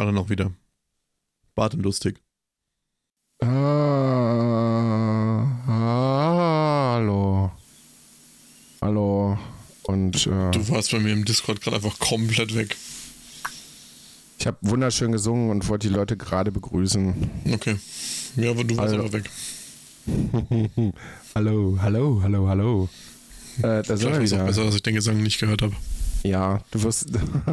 Gott. Plane noch wieder. Bart und lustig. Ah, hallo. Hallo. Und äh, Du warst bei mir im Discord gerade einfach komplett weg. ich habe wunderschön gesungen und wollte die Leute gerade begrüßen. Okay. Ja, aber du warst Hallo. aber weg. hallo, hallo, hallo, hallo. Äh, da sind wir war es auch wieder. besser, dass ich den Gesang nicht gehört habe. Ja, du wirst,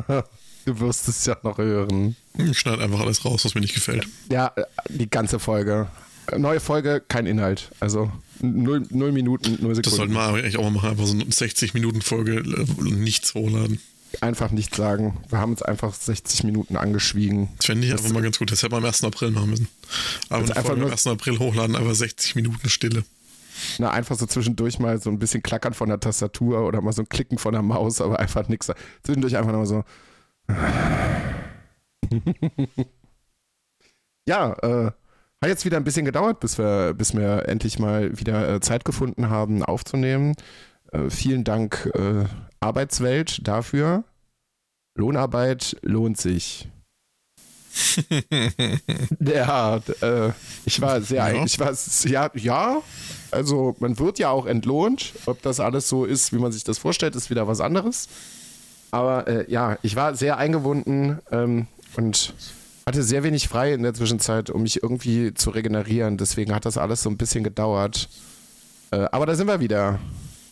du wirst es ja noch hören. Ich schneide einfach alles raus, was mir nicht gefällt. Ja, äh, die ganze Folge. Äh, Neue Folge, kein Inhalt. Also null, null Minuten, null Das sollten Sekunden. wir eigentlich auch mal machen. Einfach so eine 60-Minuten-Folge äh, nichts hochladen. Einfach nichts sagen. Wir haben uns einfach 60 Minuten angeschwiegen. Das fände ich einfach mal ganz gut. Das hätte man am 1. April machen müssen. Aber Das eine einfach Folge am nur- 1. April hochladen, einfach 60 Minuten Stille. Na, einfach so zwischendurch mal so ein bisschen klackern von der Tastatur oder mal so ein Klicken von der Maus, aber einfach nichts. Zwischendurch einfach nochmal so. ja, äh, hat jetzt wieder ein bisschen gedauert, bis wir, bis wir endlich mal wieder äh, Zeit gefunden haben, aufzunehmen. Äh, vielen Dank, äh, Arbeitswelt, dafür. Lohnarbeit lohnt sich. Ja, äh, ich war sehr, Ja. ich war, ja, ja, also man wird ja auch entlohnt. Ob das alles so ist, wie man sich das vorstellt, ist wieder was anderes. Aber äh, ja, ich war sehr eingebunden ähm, und hatte sehr wenig frei in der Zwischenzeit, um mich irgendwie zu regenerieren. Deswegen hat das alles so ein bisschen gedauert. Äh, aber da sind wir wieder.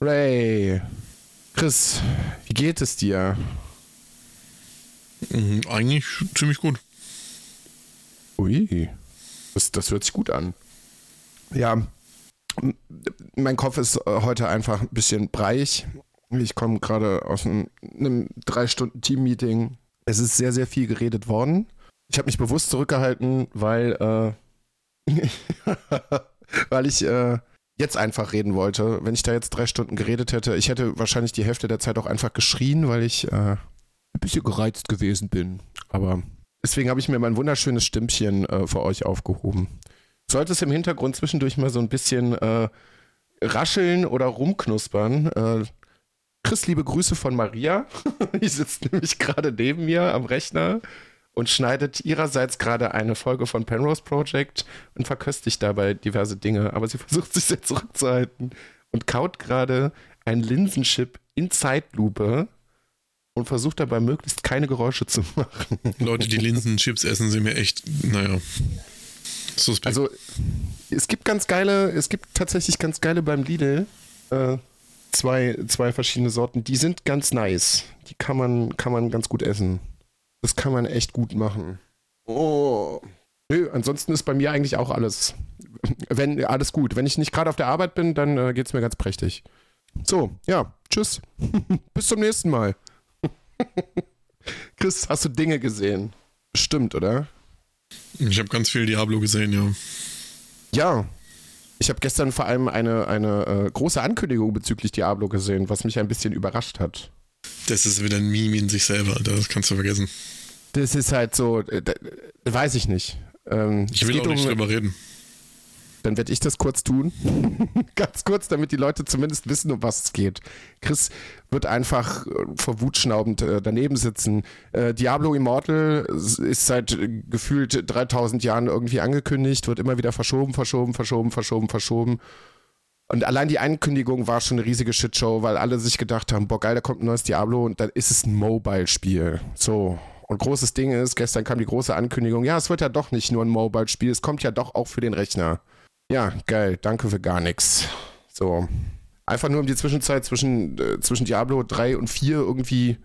Ray, Chris, wie geht es dir? Mhm, Eigentlich ziemlich gut. Ui, das, das hört sich gut an. Ja, mein Kopf ist äh, heute einfach ein bisschen breich. Ich komme gerade aus einem, einem drei Stunden Team-Meeting. Es ist sehr, sehr viel geredet worden. Ich habe mich bewusst zurückgehalten, weil, äh, weil ich äh, jetzt einfach reden wollte. Wenn ich da jetzt drei Stunden geredet hätte, ich hätte wahrscheinlich die Hälfte der Zeit auch einfach geschrien, weil ich äh, ein bisschen gereizt gewesen bin. Aber Deswegen habe ich mir mein wunderschönes Stimmchen äh, für euch aufgehoben. Sollte es im Hintergrund zwischendurch mal so ein bisschen äh, rascheln oder rumknuspern. Chris, liebe Grüße von Maria. Die sitzt nämlich gerade neben mir am Rechner und schneidet ihrerseits gerade eine Folge von Penrose Project und verköstigt dabei diverse Dinge. Aber sie versucht sich sehr zurückzuhalten und kaut gerade einen Linsenchip in Zeitlupe und versucht dabei möglichst keine Geräusche zu machen. Leute, die Linsenchips essen, sind mir echt, naja. Suspekt. Also es gibt ganz geile, es gibt tatsächlich ganz geile beim Lidl. Äh, zwei, zwei verschiedene Sorten. Die sind ganz nice. Die kann man, kann man ganz gut essen. Das kann man echt gut machen. Oh. Nö, ansonsten ist bei mir eigentlich auch alles. Wenn, alles gut. Wenn ich nicht gerade auf der Arbeit bin, dann äh, geht es mir ganz prächtig. So, ja, tschüss. Bis zum nächsten Mal. Chris, hast du Dinge gesehen? Stimmt, oder? ich habe ganz viel Diablo gesehen, ja. Ja. Ich habe gestern vor allem eine, eine äh, große Ankündigung bezüglich Diablo gesehen, was mich ein bisschen überrascht hat. Das ist wieder ein Meme in sich selber. Das kannst du vergessen. Das ist halt so, äh, weiß ich nicht. Ähm, Ich will auch nicht um- drüber reden. Dann werde ich das kurz tun. Ganz kurz, damit die Leute zumindest wissen, um was es geht. Chris wird einfach äh, vor Wut schnaubend äh, daneben sitzen. Äh, Diablo Immortal ist seit äh, gefühlt 3000 Jahren irgendwie angekündigt, wird immer wieder verschoben, verschoben, verschoben, verschoben, verschoben. Und allein die Ankündigung war schon eine riesige Shitshow, weil alle sich gedacht haben, boah geil, da kommt ein neues Diablo und dann ist es ein Mobile-Spiel. So. Und großes Ding ist, gestern kam die große Ankündigung, ja, es wird ja doch nicht nur ein Mobile-Spiel, es kommt ja doch auch für den Rechner. Ja, geil, danke für gar nichts. So. Einfach nur um die Zwischenzeit zwischen, äh, zwischen Diablo 3 und 4 irgendwie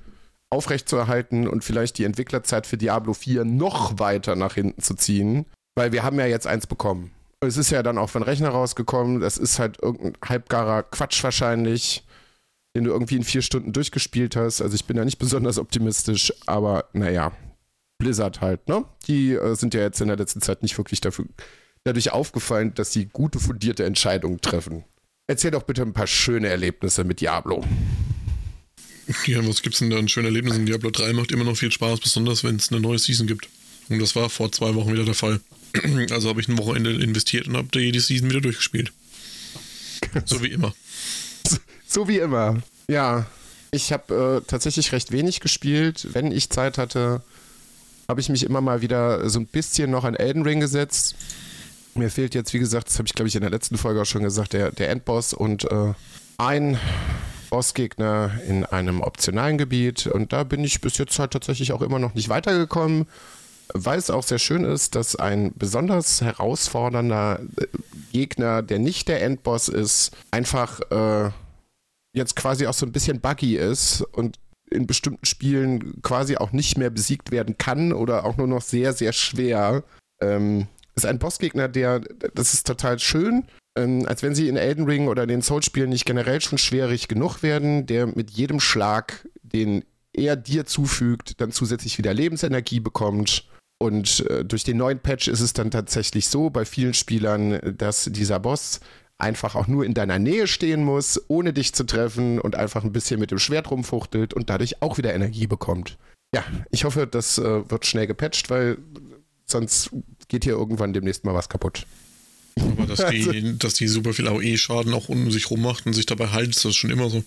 aufrechtzuerhalten und vielleicht die Entwicklerzeit für Diablo 4 noch weiter nach hinten zu ziehen. Weil wir haben ja jetzt eins bekommen. Es ist ja dann auch von Rechner rausgekommen. Das ist halt irgendein halbgarer Quatsch wahrscheinlich, den du irgendwie in vier Stunden durchgespielt hast. Also ich bin da nicht besonders optimistisch, aber naja. Blizzard halt, ne? Die äh, sind ja jetzt in der letzten Zeit nicht wirklich dafür, dadurch aufgefallen, dass sie gute, fundierte Entscheidungen treffen. Erzähl doch bitte ein paar schöne Erlebnisse mit Diablo. Ja, was gibt's denn da ein schönes Erlebnis? In Diablo 3 macht immer noch viel Spaß, besonders wenn es eine neue Season gibt. Und das war vor zwei Wochen wieder der Fall. Also habe ich ein Wochenende investiert und habe da jede Season wieder durchgespielt. So wie immer. So wie immer. Ja, ich habe äh, tatsächlich recht wenig gespielt. Wenn ich Zeit hatte, habe ich mich immer mal wieder so ein bisschen noch an Elden Ring gesetzt. Mir fehlt jetzt, wie gesagt, das habe ich glaube ich in der letzten Folge auch schon gesagt, der, der Endboss und äh, ein Bossgegner in einem optionalen Gebiet. Und da bin ich bis jetzt halt tatsächlich auch immer noch nicht weitergekommen, weil es auch sehr schön ist, dass ein besonders herausfordernder äh, Gegner, der nicht der Endboss ist, einfach äh, jetzt quasi auch so ein bisschen buggy ist und in bestimmten Spielen quasi auch nicht mehr besiegt werden kann oder auch nur noch sehr, sehr schwer. Ähm, ist ein Bossgegner, der, das ist total schön, ähm, als wenn sie in Elden Ring oder den Souls-Spielen nicht generell schon schwierig genug werden, der mit jedem Schlag, den er dir zufügt, dann zusätzlich wieder Lebensenergie bekommt. Und äh, durch den neuen Patch ist es dann tatsächlich so bei vielen Spielern, dass dieser Boss einfach auch nur in deiner Nähe stehen muss, ohne dich zu treffen und einfach ein bisschen mit dem Schwert rumfuchtelt und dadurch auch wieder Energie bekommt. Ja, ich hoffe, das äh, wird schnell gepatcht, weil sonst geht hier irgendwann demnächst mal was kaputt. Aber dass die, also, dass die super viel AOE-Schaden auch um sich rum macht und sich dabei heilt, ist das schon immer so.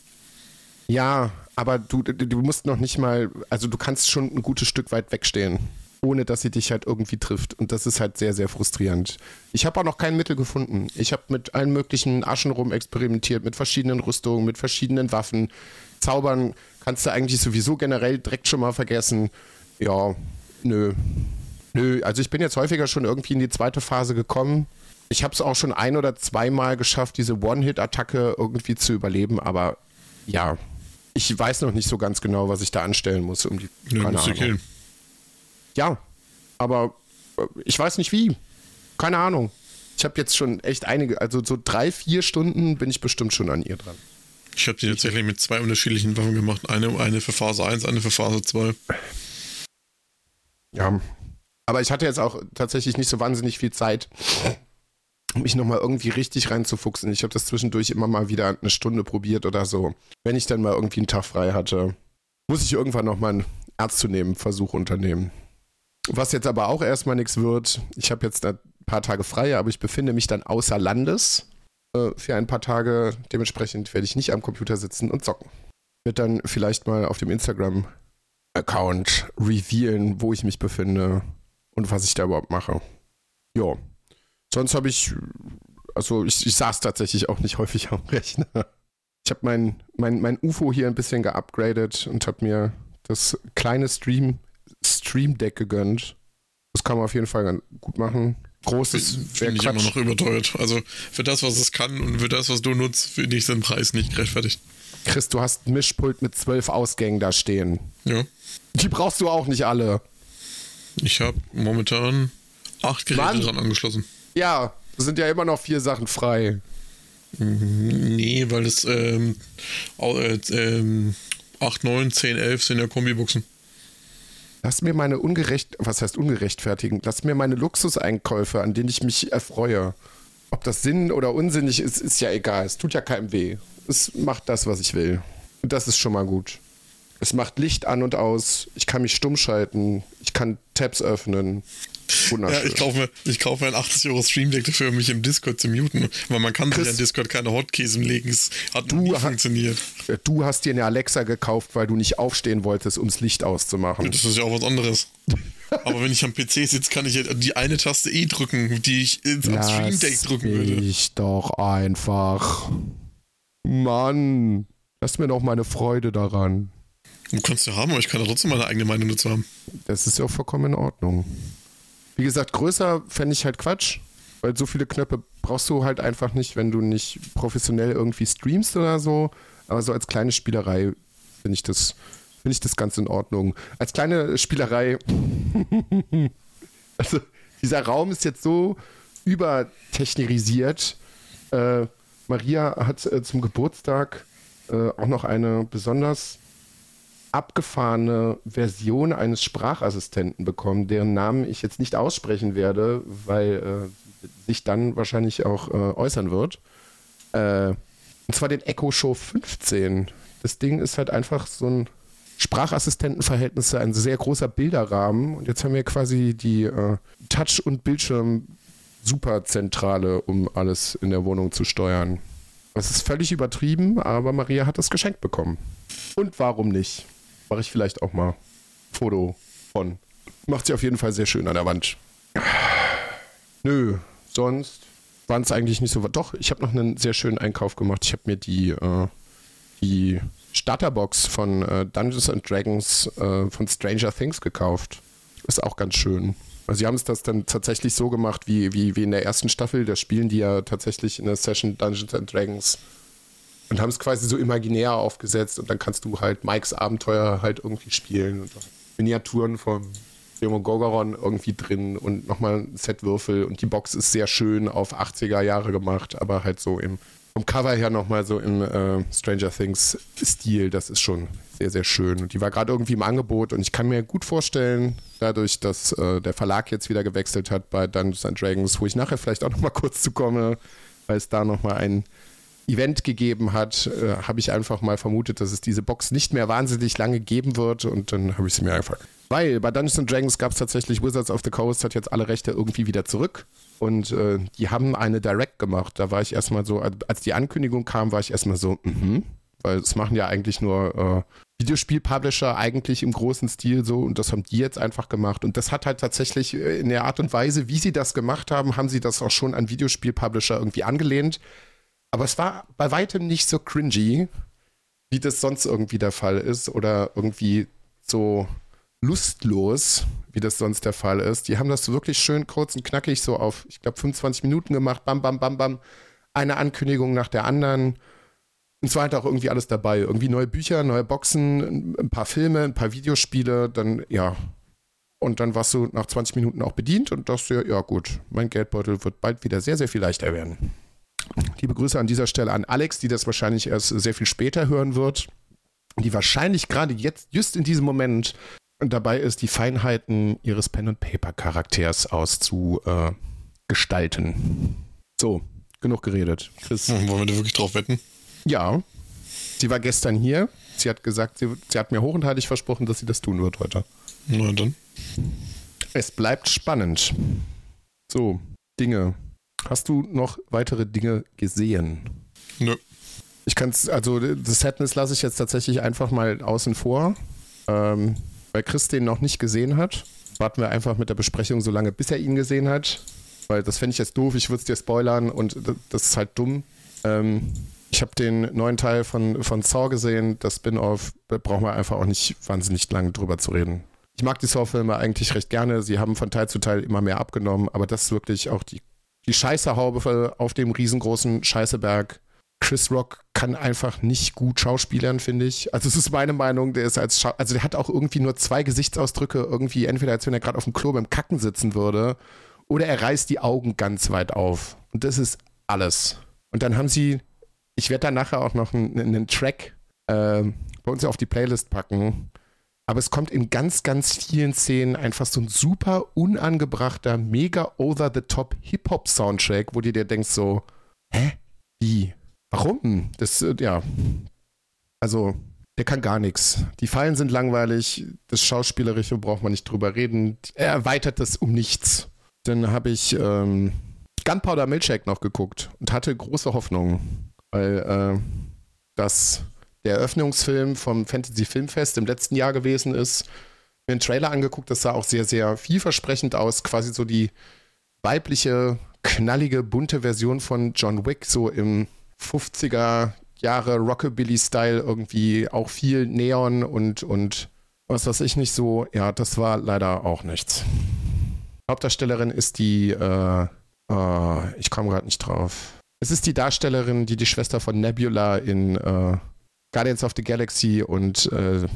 Ja, aber du, du musst noch nicht mal, also du kannst schon ein gutes Stück weit wegstehen ohne dass sie dich halt irgendwie trifft. Und das ist halt sehr, sehr frustrierend. Ich habe auch noch kein Mittel gefunden. Ich habe mit allen möglichen Aschen rum experimentiert, mit verschiedenen Rüstungen, mit verschiedenen Waffen. Zaubern kannst du eigentlich sowieso generell direkt schon mal vergessen. Ja, nö. Nö, also ich bin jetzt häufiger schon irgendwie in die zweite Phase gekommen. Ich habe es auch schon ein oder zweimal geschafft, diese One-Hit-Attacke irgendwie zu überleben, aber ja, ich weiß noch nicht so ganz genau, was ich da anstellen muss, um die. Nö, keine Ahnung. killen. Ja, aber äh, ich weiß nicht wie. Keine Ahnung. Ich habe jetzt schon echt einige, also so drei, vier Stunden bin ich bestimmt schon an ihr dran. Ich habe die tatsächlich mit zwei unterschiedlichen Waffen gemacht. Eine, eine für Phase 1, eine für Phase 2. Ja. Aber ich hatte jetzt auch tatsächlich nicht so wahnsinnig viel Zeit, mich nochmal irgendwie richtig reinzufuchsen. Ich habe das zwischendurch immer mal wieder eine Stunde probiert oder so. Wenn ich dann mal irgendwie einen Tag frei hatte, muss ich irgendwann nochmal einen nehmen, Versuch unternehmen. Was jetzt aber auch erstmal nichts wird, ich habe jetzt ein paar Tage frei, aber ich befinde mich dann außer Landes äh, für ein paar Tage. Dementsprechend werde ich nicht am Computer sitzen und zocken. Wird dann vielleicht mal auf dem Instagram-Account revealen, wo ich mich befinde und was ich da überhaupt mache. Ja. Sonst habe ich, also ich, ich saß tatsächlich auch nicht häufig am Rechner. Ich habe mein, mein, mein UFO hier ein bisschen geupgradet und habe mir das kleine Stream Stream Deck gegönnt. Das kann man auf jeden Fall ganz gut machen. Großes finde ich immer noch überteuert. Also für das, was es kann und für das, was du nutzt, finde ich den Preis nicht gerechtfertigt. Chris, du hast ein Mischpult mit zwölf Ausgängen da stehen. Ja. Die brauchst du auch nicht alle. Ich habe momentan acht Geräte Mann. dran angeschlossen. Ja, sind ja immer noch vier Sachen frei. Nee, weil es ähm, äh, ähm, 8, 9, 10, 11 sind ja Kombibuchsen. Lass mir meine ungerecht, was heißt ungerechtfertigen? Lass mir meine Luxuseinkäufe, an denen ich mich erfreue. Ob das Sinn oder unsinnig ist, ist ja egal. Es tut ja keinem weh. Es macht das, was ich will. Und das ist schon mal gut. Es macht Licht an und aus. Ich kann mich stumm schalten. Ich kann Tabs öffnen. Wunderschön. Ja, ich kaufe mir, ich kauf mir ein 80 Euro Stream Deck dafür, um mich im Discord zu muten. Weil man kann Chris, sich an Discord keine Hotkeys legen. Es hat du nie funktioniert. Du hast dir eine Alexa gekauft, weil du nicht aufstehen wolltest, um das Licht auszumachen. Das ist ja auch was anderes. Aber wenn ich am PC sitze, kann ich die eine Taste E drücken, die ich ins Stream Deck drücken würde. Ich doch einfach. Mann, lass mir doch meine Freude daran. Du kannst ja haben, aber ich kann ja trotzdem meine eigene Meinung dazu haben. Das ist ja auch vollkommen in Ordnung. Wie gesagt, größer fände ich halt Quatsch, weil so viele Knöpfe brauchst du halt einfach nicht, wenn du nicht professionell irgendwie streamst oder so. Aber so als kleine Spielerei finde ich das ich das ganz in Ordnung. Als kleine Spielerei, also dieser Raum ist jetzt so übertechnisiert. Äh, Maria hat äh, zum Geburtstag äh, auch noch eine besonders abgefahrene Version eines Sprachassistenten bekommen, deren Namen ich jetzt nicht aussprechen werde, weil äh, sich dann wahrscheinlich auch äh, äußern wird. Äh, und zwar den Echo Show 15. Das Ding ist halt einfach so ein Sprachassistentenverhältnis, ein sehr großer Bilderrahmen. Und jetzt haben wir quasi die äh, Touch- und Bildschirm-Superzentrale, um alles in der Wohnung zu steuern. Das ist völlig übertrieben, aber Maria hat es geschenkt bekommen. Und warum nicht? Mache ich vielleicht auch mal Foto von. macht sie auf jeden Fall sehr schön an der Wand. Nö, sonst waren es eigentlich nicht so. Doch, ich habe noch einen sehr schönen Einkauf gemacht. Ich habe mir die, äh, die Starterbox von äh, Dungeons and Dragons äh, von Stranger Things gekauft. Ist auch ganz schön. Also sie haben es das dann tatsächlich so gemacht, wie, wie, wie in der ersten Staffel. Da spielen die ja tatsächlich in der Session Dungeons and Dragons und haben es quasi so imaginär aufgesetzt und dann kannst du halt Mikes Abenteuer halt irgendwie spielen und Miniaturen von Demogorgon irgendwie drin und nochmal ein Set Würfel und die Box ist sehr schön auf 80er Jahre gemacht, aber halt so im vom Cover her nochmal so im äh, Stranger Things Stil, das ist schon sehr, sehr schön. Und die war gerade irgendwie im Angebot und ich kann mir gut vorstellen, dadurch, dass äh, der Verlag jetzt wieder gewechselt hat bei Dungeons and Dragons, wo ich nachher vielleicht auch nochmal kurz zu komme, weil es da nochmal ein Event gegeben hat, äh, habe ich einfach mal vermutet, dass es diese Box nicht mehr wahnsinnig lange geben wird. Und dann habe ich sie mir einfach. Weil bei Dungeons Dragons gab es tatsächlich Wizards of the Coast hat jetzt alle Rechte irgendwie wieder zurück. Und äh, die haben eine Direct gemacht. Da war ich erstmal so, als die Ankündigung kam, war ich erstmal so, mhm, weil es machen ja eigentlich nur äh, Videospiel-Publisher eigentlich im großen Stil so. Und das haben die jetzt einfach gemacht. Und das hat halt tatsächlich äh, in der Art und Weise, wie sie das gemacht haben, haben sie das auch schon an Videospiel-Publisher irgendwie angelehnt aber es war bei weitem nicht so cringy, wie das sonst irgendwie der Fall ist oder irgendwie so lustlos, wie das sonst der Fall ist. Die haben das wirklich schön kurz und knackig so auf, ich glaube, 25 Minuten gemacht. Bam, bam, bam, bam. Eine Ankündigung nach der anderen. Und zwar halt auch irgendwie alles dabei. Irgendwie neue Bücher, neue Boxen, ein paar Filme, ein paar Videospiele. Dann, ja. Und dann warst du nach 20 Minuten auch bedient und dachte, ja gut, mein Geldbeutel wird bald wieder sehr, sehr viel leichter werden. Liebe Grüße an dieser Stelle an Alex, die das wahrscheinlich erst sehr viel später hören wird. Die wahrscheinlich gerade jetzt, just in diesem Moment, dabei ist, die Feinheiten ihres Pen-and-Paper-Charakters auszugestalten. so, genug geredet. Chris. Wollen wir da wirklich drauf wetten? Ja. Sie war gestern hier. Sie hat gesagt, sie, sie hat mir hoch und heilig versprochen, dass sie das tun wird heute. Na dann. Es bleibt spannend. So, Dinge, Hast du noch weitere Dinge gesehen? Nö. Ich kann es, also das Sadness lasse ich jetzt tatsächlich einfach mal außen vor, ähm, weil Chris den noch nicht gesehen hat. Warten wir einfach mit der Besprechung so lange, bis er ihn gesehen hat. Weil das fände ich jetzt doof, ich würde es dir spoilern und das ist halt dumm. Ähm, ich habe den neuen Teil von, von Saw gesehen, das Spin-off, da brauchen wir einfach auch nicht wahnsinnig lange drüber zu reden. Ich mag die Saw-Filme eigentlich recht gerne. Sie haben von Teil zu Teil immer mehr abgenommen, aber das ist wirklich auch die die Scheißehaube auf dem riesengroßen Scheißeberg. Chris Rock kann einfach nicht gut schauspielern, finde ich. Also es ist meine Meinung, der ist als Schau also der hat auch irgendwie nur zwei Gesichtsausdrücke, irgendwie entweder als wenn er gerade auf dem Klo beim Kacken sitzen würde oder er reißt die Augen ganz weit auf. Und das ist alles. Und dann haben sie, ich werde da nachher auch noch einen, einen Track äh, bei uns auf die Playlist packen, aber es kommt in ganz, ganz vielen Szenen einfach so ein super unangebrachter, mega over-the-top Hip-Hop-Soundtrack, wo du dir denkst so, hä? Wie? Warum? Das, äh, ja. Also, der kann gar nichts. Die Fallen sind langweilig, das Schauspielerische braucht man nicht drüber reden. Er erweitert das um nichts. Dann habe ich ähm, Gunpowder Milkshake noch geguckt und hatte große Hoffnung, weil äh, das der Eröffnungsfilm vom Fantasy Filmfest im letzten Jahr gewesen ist. Mir einen Trailer angeguckt, das sah auch sehr, sehr vielversprechend aus. Quasi so die weibliche, knallige, bunte Version von John Wick, so im 50er Jahre Rockabilly-Style irgendwie auch viel Neon und, und was weiß ich nicht so. Ja, das war leider auch nichts. Hauptdarstellerin ist die, äh, äh, ich komme gerade nicht drauf. Es ist die Darstellerin, die die Schwester von Nebula in äh, Guardians of the Galaxy und äh,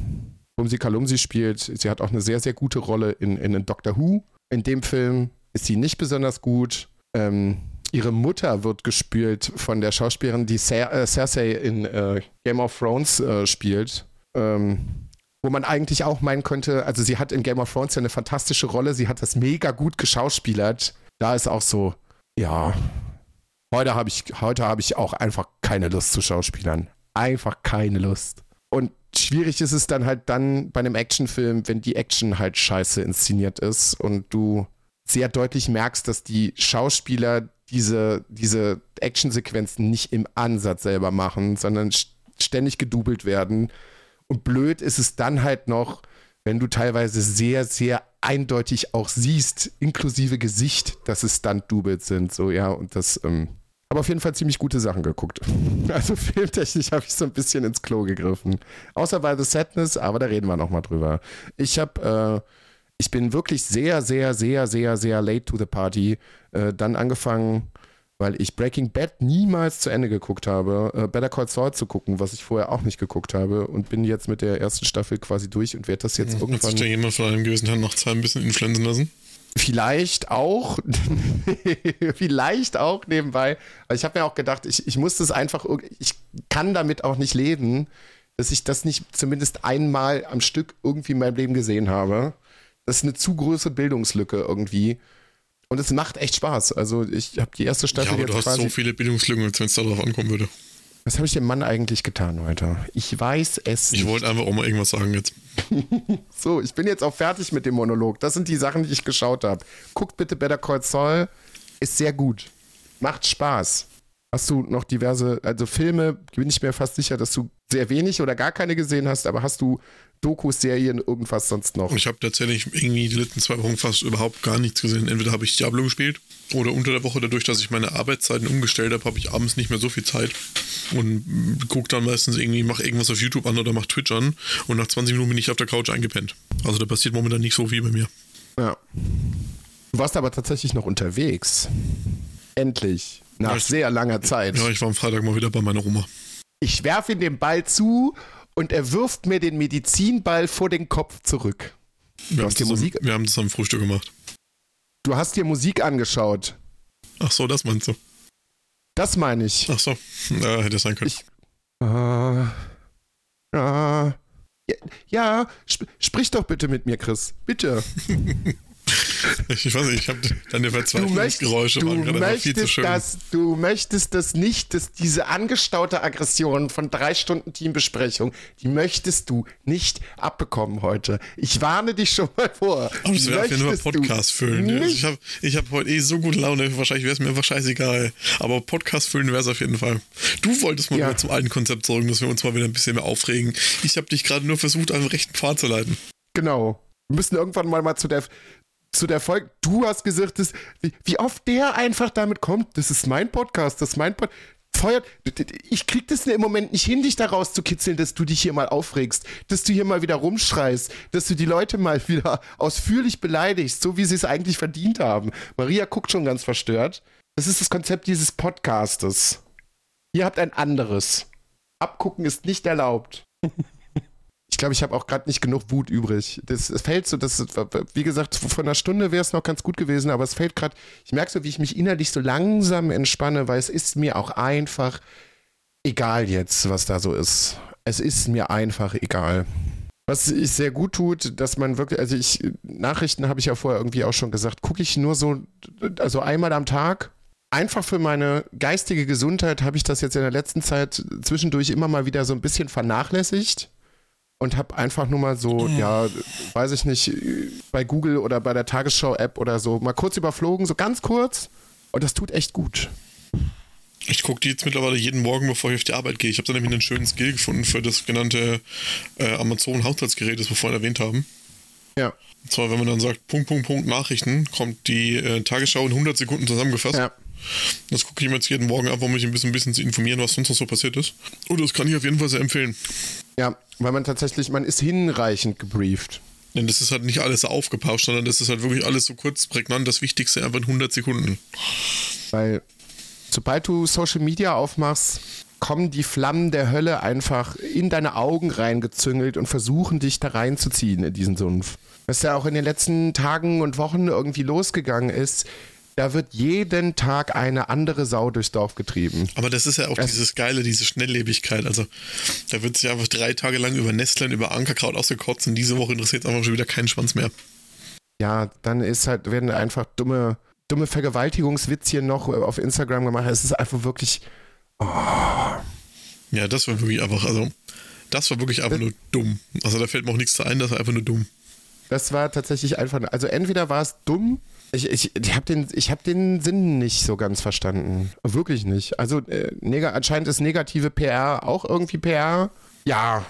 Bumsi Kalumsi spielt. Sie hat auch eine sehr, sehr gute Rolle in, in Doctor Who. In dem Film ist sie nicht besonders gut. Ähm, ihre Mutter wird gespielt von der Schauspielerin, die Cer äh, Cersei in äh, Game of Thrones äh, spielt. Ähm, wo man eigentlich auch meinen könnte, also sie hat in Game of Thrones ja eine fantastische Rolle, sie hat das mega gut geschauspielert. Da ist auch so, ja, heute habe ich, heute habe ich auch einfach keine Lust zu Schauspielern einfach keine Lust. Und schwierig ist es dann halt dann bei einem Actionfilm, wenn die Action halt scheiße inszeniert ist und du sehr deutlich merkst, dass die Schauspieler diese, diese Actionsequenzen nicht im Ansatz selber machen, sondern ständig gedoubelt werden. Und blöd ist es dann halt noch, wenn du teilweise sehr, sehr eindeutig auch siehst, inklusive Gesicht, dass es Stunt-Doubles sind. So, ja, und das, ähm, aber auf jeden Fall ziemlich gute Sachen geguckt. Also filmtechnisch habe ich so ein bisschen ins Klo gegriffen. Außer bei The Sadness, aber da reden wir nochmal drüber. Ich habe, äh, ich bin wirklich sehr, sehr, sehr, sehr, sehr late to the party. Äh, dann angefangen, weil ich Breaking Bad niemals zu Ende geguckt habe, äh, Better Call Saul zu gucken, was ich vorher auch nicht geguckt habe und bin jetzt mit der ersten Staffel quasi durch und werde das jetzt Hat irgendwann. sich da jemand von einem gewissen Herrn zwei ein bisschen influenzen lassen? Vielleicht auch, vielleicht auch nebenbei. Aber ich habe mir auch gedacht, ich, ich muss das einfach, ich kann damit auch nicht leben, dass ich das nicht zumindest einmal am Stück irgendwie in meinem Leben gesehen habe. Das ist eine zu große Bildungslücke irgendwie. Und es macht echt Spaß. Also ich habe die erste Ja, Staffel aber jetzt du hast so viele Bildungslücken, als wenn es darauf ankommen würde. Was habe ich dem Mann eigentlich getan heute? Ich weiß es Ich nicht. wollte einfach auch mal irgendwas sagen jetzt. So, ich bin jetzt auch fertig mit dem Monolog. Das sind die Sachen, die ich geschaut habe. Guckt bitte Better Call Saul. Ist sehr gut. Macht Spaß. Hast du noch diverse, also Filme, bin ich mir fast sicher, dass du sehr wenig oder gar keine gesehen hast, aber hast du Dokus, Serien, irgendwas sonst noch? Ich habe tatsächlich irgendwie die letzten zwei Wochen fast überhaupt gar nichts gesehen. Entweder habe ich Diablo gespielt oder unter der Woche, dadurch, dass ich meine Arbeitszeiten umgestellt habe, habe ich abends nicht mehr so viel Zeit und gucke dann meistens irgendwie, mache irgendwas auf YouTube an oder mache Twitch an und nach 20 Minuten bin ich auf der Couch eingepennt. Also da passiert momentan nicht so viel bei mir. Ja. Du warst aber tatsächlich noch unterwegs. Endlich. Nach Ja, ich- sehr langer Zeit. Ja, ich war am Freitag mal wieder bei meiner Oma. Ich werfe ihm den Ball zu und er wirft mir den Medizinball vor den Kopf zurück. Wir, haben zusammen, Musik- wir haben zusammen Frühstück gemacht. Du hast dir Musik angeschaut. Ach so, das meinst du? Das meine ich. Ach so, ja, hätte sein können. Ich-. Ah. Ja, ja sp sprich doch bitte mit mir, Chris. Bitte. Ich, weiß nicht, ich habe deine Verzweiflungsgeräusche du, waren gerade einfach viel zu möchtest schön. das, du möchtest das nicht, dass diese angestaute Aggression von drei Stunden Teambesprechung, die möchtest du nicht abbekommen heute. Ich warne dich schon mal vor. Aber das wäre ja nur Podcast füllen. Also ich habe ich hab heute eh so gute Laune, wahrscheinlich wäre es mir einfach scheißegal. Aber Podcast füllen wäre es auf jeden Fall. Du wolltest mal Ja. wieder zum alten Konzept sorgen, dass wir uns mal wieder ein bisschen mehr aufregen. Ich habe dich gerade nur versucht, den rechten Pfad zu leiten. Genau. Wir müssen irgendwann mal, mal zu der zu der Folge. Du hast gesagt, dass, wie, wie oft der einfach damit kommt. Das ist mein Podcast, das ist mein Podcast. Feuert. Ich krieg das im Moment nicht hin, dich da rauszukitzeln, dass du dich hier mal aufregst, dass du hier mal wieder rumschreist, dass du die Leute mal wieder ausführlich beleidigst, so wie sie es eigentlich verdient haben. Maria guckt schon ganz verstört. Das ist das Konzept dieses Podcastes. Ihr habt ein anderes. Abgucken ist nicht erlaubt. Ich glaube, ich habe auch gerade nicht genug Wut übrig. Das es fällt so, das, wie gesagt, vor einer Stunde wäre es noch ganz gut gewesen, aber es fällt gerade, ich merke so, wie ich mich innerlich so langsam entspanne, weil es ist mir auch einfach egal jetzt, was da so ist. Es ist mir einfach egal. Was sich sehr gut tut, dass man wirklich, also ich, Nachrichten habe ich ja vorher irgendwie auch schon gesagt, gucke ich nur so, also einmal am Tag. Einfach für meine geistige Gesundheit habe ich das jetzt in der letzten Zeit zwischendurch immer mal wieder so ein bisschen vernachlässigt und habe einfach nur mal so, ja, weiß ich nicht, bei Google oder bei der Tagesschau-App oder so mal kurz überflogen, so ganz kurz. Und das tut echt gut. Ich gucke die jetzt mittlerweile jeden Morgen, bevor ich auf die Arbeit gehe. Ich habe da nämlich einen schönen Skill gefunden für das genannte äh, Amazon-Haushaltsgerät, das wir vorhin erwähnt haben. Ja. Und zwar, wenn man dann sagt, Punkt, Punkt, Punkt, Nachrichten, kommt die äh, Tagesschau in 100 Sekunden zusammengefasst. Ja. Das gucke ich mir jetzt jeden Morgen ab, um mich ein bisschen, ein bisschen zu informieren, was sonst noch so passiert ist. Und das kann ich auf jeden Fall sehr empfehlen. Ja, weil man tatsächlich, man ist hinreichend gebrieft. Denn das ist halt nicht alles aufgepauscht, sondern das ist halt wirklich alles so kurz, prägnant, das Wichtigste einfach in 100 Sekunden. Weil sobald du Social Media aufmachst, kommen die Flammen der Hölle einfach in deine Augen reingezüngelt und versuchen dich da reinzuziehen in diesen Sumpf. Was ja auch in den letzten Tagen und Wochen irgendwie losgegangen ist, da wird jeden Tag eine andere Sau durchs Dorf getrieben. Aber das ist ja auch Es- dieses Geile, diese Schnelllebigkeit. Also da wird sich einfach drei Tage lang über Nesteln, über Ankerkraut ausgekotzt und diese Woche interessiert einfach schon wieder keinen Schwanz mehr. Ja, dann ist halt, werden einfach dumme, dumme Vergewaltigungswitzchen noch auf Instagram gemacht. Es ist einfach wirklich, Ja, das war wirklich einfach, also das war wirklich einfach nur dumm. Also da fällt mir auch nichts zu ein, das war einfach nur dumm. Das war tatsächlich einfach. Also entweder war es dumm. Ich, ich, ich habe den, ich hab den Sinn nicht so ganz verstanden. Wirklich nicht. Also äh, anscheinend ist negative PR auch irgendwie PR. Ja,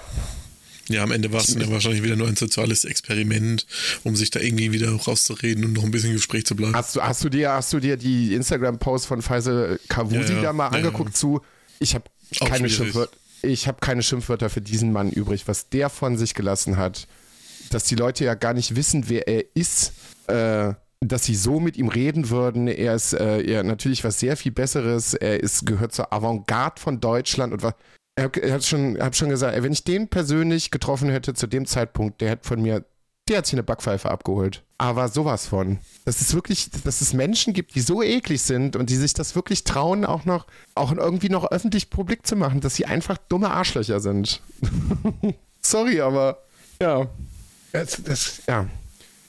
Ja, am Ende war es dann ja wahrscheinlich wieder nur ein soziales Experiment, um sich da irgendwie wieder rauszureden und noch ein bisschen im Gespräch zu bleiben. Hast du, hast du dir, hast du dir die Instagram-Post von Faisal Kavusi Ja, ja. da mal angeguckt ja. zu? Ich habe keine. Schimpfwörter. Ich habe keine Schimpfwörter für diesen Mann übrig, was der von sich gelassen hat, dass die Leute ja gar nicht wissen, wer er ist, äh, dass sie so mit ihm reden würden. Er ist äh, er natürlich was sehr viel Besseres. Er ist gehört zur Avantgarde von Deutschland und was. Er hat schon, hat schon gesagt, wenn ich den persönlich getroffen hätte zu dem Zeitpunkt, der hätte von mir, der hat sich eine Backpfeife abgeholt. Aber sowas von. Dass es wirklich, dass es Menschen gibt, die so eklig sind und die sich das wirklich trauen, auch noch, auch irgendwie noch öffentlich publik zu machen, dass sie einfach dumme Arschlöcher sind. Sorry, aber ja. Das, das, ja.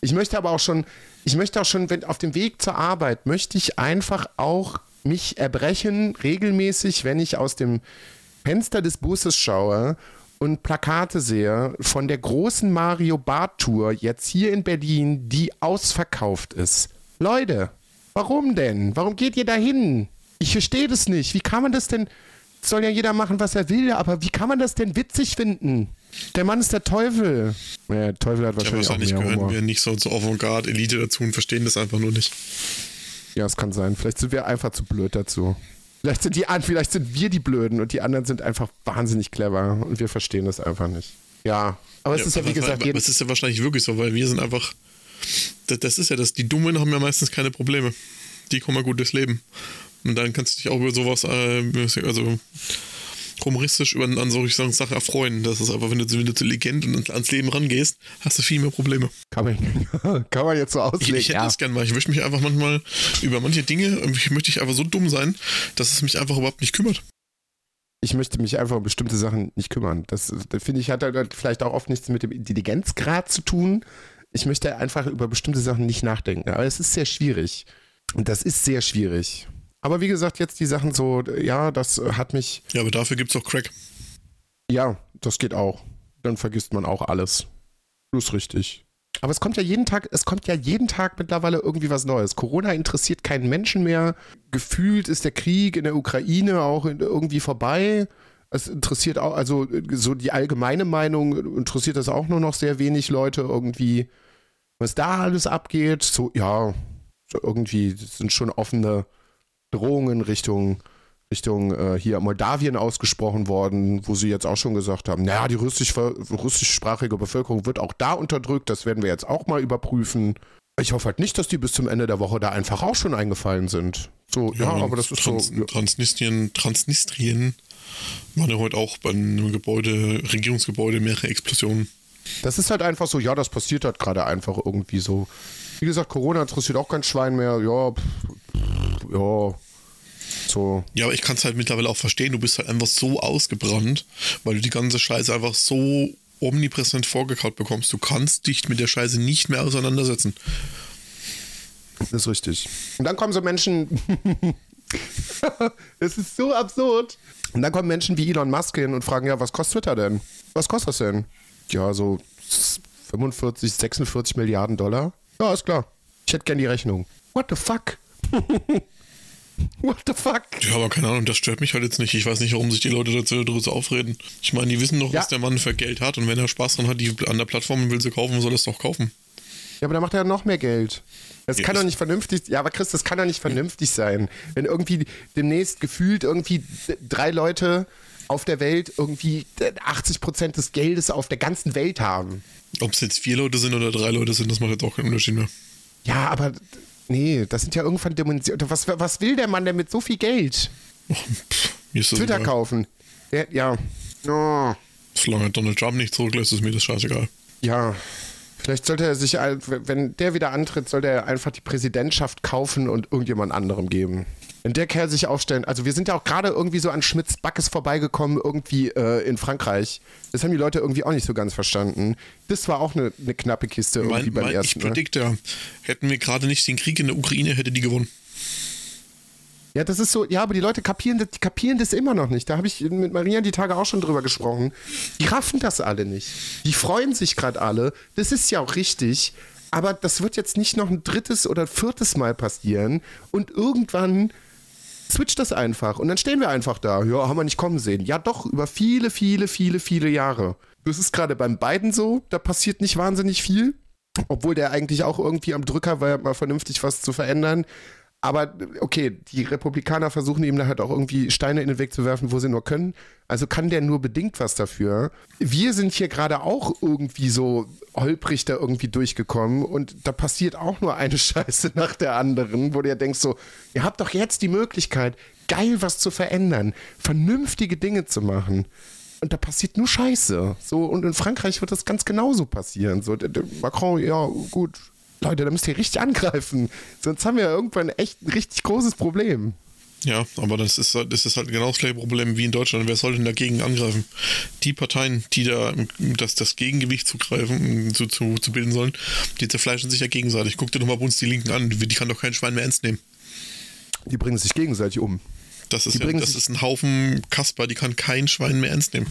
Ich möchte aber auch schon, ich möchte auch schon, wenn auf dem Weg zur Arbeit, möchte ich einfach auch mich erbrechen, regelmäßig, wenn ich aus dem Fenster des Busses schaue und Plakate sehe von der großen Mario Bart Tour jetzt hier in Berlin, die ausverkauft ist. Leute, warum denn? Warum geht ihr da hin? Ich verstehe das nicht. Wie kann man das denn? Soll ja jeder machen, was er will, aber wie kann man das denn witzig finden? Der Mann ist der Teufel. Ja, der Teufel hat Ja, wahrscheinlich auch wahrscheinlich mehr gehören wir nicht so zur Avantgarde-Elite dazu und verstehen das einfach nur nicht. Ja, es kann sein. Vielleicht sind wir einfach zu blöd dazu. Vielleicht sind, die, vielleicht sind wir die Blöden und die anderen sind einfach wahnsinnig clever und wir verstehen das einfach nicht. Ja, aber es ist ja wie gesagt, aber jeden, es ist ja wahrscheinlich wirklich so, weil wir sind einfach. Das, das ist ja das, die Dummen haben ja meistens keine Probleme. Die kommen ja gut durchs Leben. Und dann kannst du dich auch über sowas, äh, also humoristisch über an solche Sachen erfreuen. Das ist einfach, wenn du, wenn du Legend und ans Leben rangehst, hast du viel mehr Probleme. kann, man, kann man jetzt so Ich, auslegen. ich hätte ja. das gern mal. Ich möchte mich einfach manchmal über manche Dinge, ich möchte ich einfach so dumm sein, dass es mich einfach überhaupt nicht kümmert. ich möchte mich einfach um bestimmte Sachen nicht kümmern. Das, das finde ich, hat halt vielleicht auch oft nichts mit dem Intelligenzgrad zu tun. Ich möchte einfach über bestimmte Sachen nicht nachdenken. Aber es ist sehr schwierig. Und das ist sehr schwierig. Aber wie gesagt, jetzt die Sachen so, ja, das hat mich, Ja, aber dafür gibt es auch Crack. ja, das geht auch. Dann vergisst man auch alles. Das ist richtig. Aber es kommt ja jeden Tag, es kommt ja jeden Tag mittlerweile irgendwie was Neues. Corona interessiert keinen Menschen mehr. Gefühlt ist der Krieg in der Ukraine auch irgendwie vorbei. Es interessiert auch, also so die allgemeine Meinung interessiert das auch nur noch sehr wenig Leute irgendwie, was da alles abgeht. So, ja, irgendwie sind schon offene Drohungen Richtung, Richtung äh, hier Moldawien ausgesprochen worden, wo sie jetzt auch schon gesagt haben, naja, die russisch, russischsprachige Bevölkerung wird auch da unterdrückt, das werden wir jetzt auch mal überprüfen. Ich hoffe halt nicht, dass die bis zum Ende der Woche da einfach auch schon eingefallen sind. So, ja, und aber das ist Trans so. Ja. Transnistrien, Transnistrien waren ja heute auch bei einem Gebäude, Regierungsgebäude mehrere Explosionen. Das ist halt einfach so, ja, das passiert halt gerade einfach irgendwie so. Wie gesagt, Corona interessiert auch kein Schwein mehr. Ja, pff, pff, ja. So. Ja, aber ich kann es halt mittlerweile auch verstehen. Du bist halt einfach so ausgebrannt, weil du die ganze Scheiße einfach so omnipräsent vorgekaut bekommst. Du kannst dich mit der Scheiße nicht mehr auseinandersetzen. Das ist richtig. Und dann kommen so Menschen. das ist so absurd. Und dann kommen Menschen wie Elon Musk hin und fragen: Ja, was kostet Twitter denn? Was kostet das denn? Ja, so 45, 46 Milliarden Dollar. Ja, ist klar. Ich hätte gern die Rechnung. What the fuck? What the fuck? Ja, aber keine Ahnung, das stört mich halt jetzt nicht. Ich weiß nicht, warum sich die Leute dazu darüber so aufreden. Ich meine, die wissen doch, Ja. was der Mann für Geld hat und wenn er Spaß dran hat, die an der Plattform will sie kaufen, soll er es doch kaufen. Ja, aber da macht er noch mehr Geld. Das Ja, kann doch nicht vernünftig, ja, aber Chris, das kann doch nicht vernünftig sein. Wenn irgendwie demnächst gefühlt irgendwie drei Leute auf der Welt irgendwie 80 Prozent des Geldes auf der ganzen Welt haben. Ob es jetzt vier Leute sind oder drei Leute sind, das macht jetzt auch keinen Unterschied mehr. Ja, aber nee, das sind ja irgendwann Dimensionen. Was, was will der Mann denn mit so viel Geld? Pff, Twitter egal. kaufen. Der, ja. Oh. Solange Donald Trump nicht zurücklässt, ist mir das scheißegal. Ja. Vielleicht sollte er sich, wenn der wieder antritt, sollte er einfach die Präsidentschaft kaufen und irgendjemand anderem geben. Wenn der Kerl sich aufstellen, also wir sind ja auch gerade irgendwie so an Schmitz Backes vorbeigekommen, irgendwie äh, in Frankreich. Das haben die Leute irgendwie auch nicht so ganz verstanden. Das war auch eine, eine knappe Kiste irgendwie Mein, beim mein, ich ersten. Ne? predikte, hätten wir gerade nicht den Krieg in der Ukraine, hätte die gewonnen. Ja, das ist so, ja, aber die Leute kapieren das, die kapieren das immer noch nicht. Da habe ich mit Maria die Tage auch schon drüber gesprochen. Die raffen das alle nicht. Die freuen sich gerade alle. Das ist ja auch richtig. Aber das wird jetzt nicht noch ein drittes oder viertes Mal passieren. Und irgendwann Switch das einfach und dann stehen wir einfach da. Ja, haben wir nicht kommen sehen. Ja, doch, über viele, viele, viele, viele Jahre. Das ist gerade beim beiden so, da passiert nicht wahnsinnig viel. Obwohl der eigentlich auch irgendwie am Drücker war, mal vernünftig was zu verändern. Aber okay, die Republikaner versuchen ihm da halt auch irgendwie Steine in den Weg zu werfen, wo sie nur können. Also kann der nur bedingt was dafür. Wir sind hier gerade auch irgendwie so holprig da irgendwie durchgekommen und da passiert auch nur eine Scheiße nach der anderen, wo du ja denkst so, ihr habt doch jetzt die Möglichkeit, geil was zu verändern, vernünftige Dinge zu machen. Und da passiert nur Scheiße. So, und in Frankreich wird das ganz genauso passieren. So, Macron, ja, gut, Leute, da müsst ihr richtig angreifen. Sonst haben wir irgendwann echt ein richtig großes Problem. Ja, aber das ist, das ist halt genau das gleiche Problem wie in Deutschland. Wer soll denn dagegen angreifen? Die Parteien, die da das, das Gegengewicht zu greifen, zu, zu, zu bilden sollen, die zerfleischen sich ja gegenseitig. Guck dir doch mal bei uns die Linken an. Die kann doch kein Schwein mehr ernst nehmen. Die bringen sich gegenseitig um. Das ist, ja, das ist ein Haufen Kasper, die kann kein Schwein mehr ernst nehmen.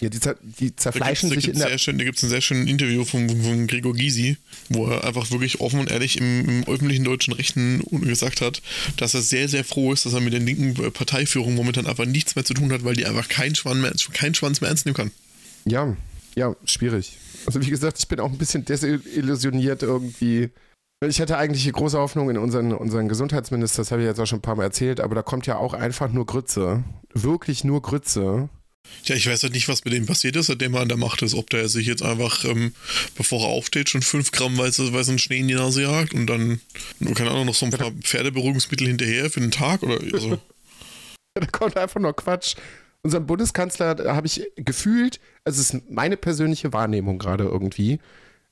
Ja, die, zer die zerfleischen da sich in der. Schön, da gibt es ein sehr schönes Interview von, von Gregor Gysi, wo er einfach wirklich offen und ehrlich im, im, öffentlichen deutschen Rechten gesagt hat, dass er sehr, sehr froh ist, dass er mit der linken Parteiführung momentan einfach nichts mehr zu tun hat, weil die einfach keinen Schwanz mehr, keinen Schwanz mehr ernst nehmen kann. Ja, ja, schwierig. Also wie gesagt, ich bin auch ein bisschen desillusioniert irgendwie ich hatte eigentlich die große Hoffnung in unseren, unseren Gesundheitsminister, das habe ich jetzt auch schon ein paar Mal erzählt, aber da kommt ja auch einfach nur Grütze. Wirklich nur Grütze. Ja, ich weiß halt nicht, was mit dem passiert ist, seitdem er an der Macht ist. Ob der sich jetzt einfach, ähm, bevor er aufsteht, schon 5 Gramm weißen, weißen Schnee in die Nase jagt und dann, keine Ahnung, noch so ein paar Pferdeberuhigungsmittel hinterher für den Tag oder also. da kommt einfach nur Quatsch. Unseren Bundeskanzler habe ich gefühlt, also es ist meine persönliche Wahrnehmung gerade irgendwie.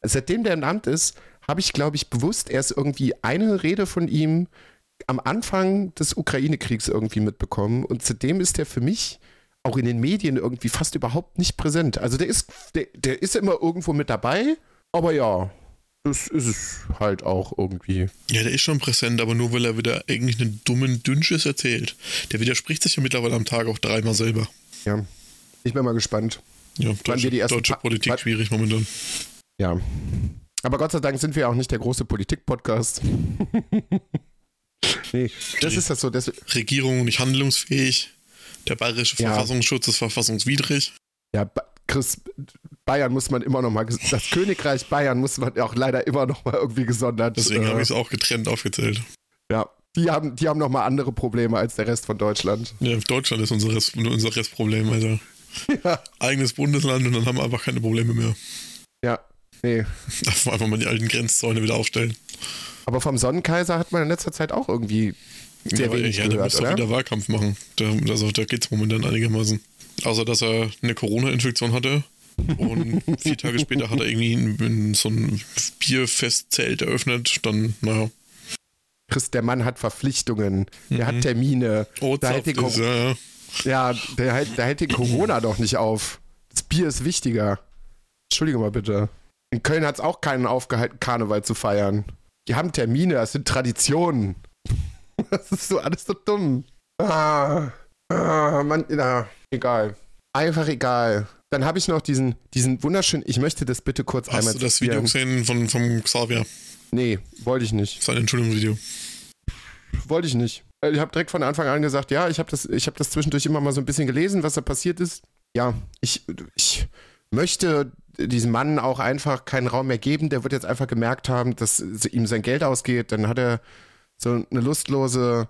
Seitdem der im Amt ist, habe ich, glaube ich, bewusst erst irgendwie eine Rede von ihm am Anfang des Ukraine-Kriegs irgendwie mitbekommen. Und seitdem ist der für mich auch in den Medien irgendwie fast überhaupt nicht präsent. Also der ist, der, der ist immer irgendwo mit dabei, aber ja, das ist es halt auch irgendwie. Ja, der ist schon präsent, aber nur weil er wieder eigentlich einen dummen Dünnschiss erzählt. Der widerspricht sich ja mittlerweile am Tag auch dreimal selber. Ja, ich bin mal gespannt. Ja, deutsche, deutsche Politik schwierig momentan. Ja, aber Gott sei Dank sind wir auch nicht der große Politik-Podcast. nee, das ist das so. Das Regierung nicht handlungsfähig. Der bayerische ja. Verfassungsschutz ist verfassungswidrig. Ja, Chris, Bayern muss man immer noch mal, das Königreich Bayern muss man auch leider immer noch mal irgendwie gesondert. Deswegen äh, habe ich es auch getrennt aufgezählt. Ja, die haben, die haben noch mal andere Probleme als der Rest von Deutschland. Ja, Deutschland ist unser, Rest, unser Restproblem, also. Ja. Eigenes Bundesland und dann haben wir einfach keine Probleme mehr. Ja, Nee. Einfach mal die alten Grenzzäune wieder aufstellen. Aber vom Sonnenkaiser hat man in letzter Zeit auch irgendwie sehr ja, wenig ja, gehört, der muss auch wieder Wahlkampf machen. Da, also, da geht es momentan einigermaßen. Außer, dass er eine Corona-Infektion hatte. Und vier Tage später hat er irgendwie in, in so ein Bierfestzelt eröffnet. Dann, naja. Chris, der Mann hat Verpflichtungen. Der mhm. hat Termine. Oh, da hält ist, ja. ja, der hält, der hält den Corona doch nicht auf. Das Bier ist wichtiger. Entschuldige mal bitte. In Köln hat es auch keinen aufgehalten, Karneval zu feiern. Die haben Termine, das sind Traditionen. Das ist so alles so dumm. Ah, ah Mann, na, egal. Einfach egal. Dann habe ich noch diesen, diesen wunderschönen, ich möchte das bitte kurz Hast einmal Hast du das Video gesehen von, vom Xavier? Nee, wollte ich nicht. Sein Entschuldigungsvideo. Wollte ich nicht. Ich habe direkt von Anfang an gesagt, ja, ich habe das, hab das zwischendurch immer mal so ein bisschen gelesen, was da passiert ist. Ja, ich, ich möchte diesem Mann auch einfach keinen Raum mehr geben. Der wird jetzt einfach gemerkt haben, dass ihm sein Geld ausgeht. Dann hat er so eine lustlose,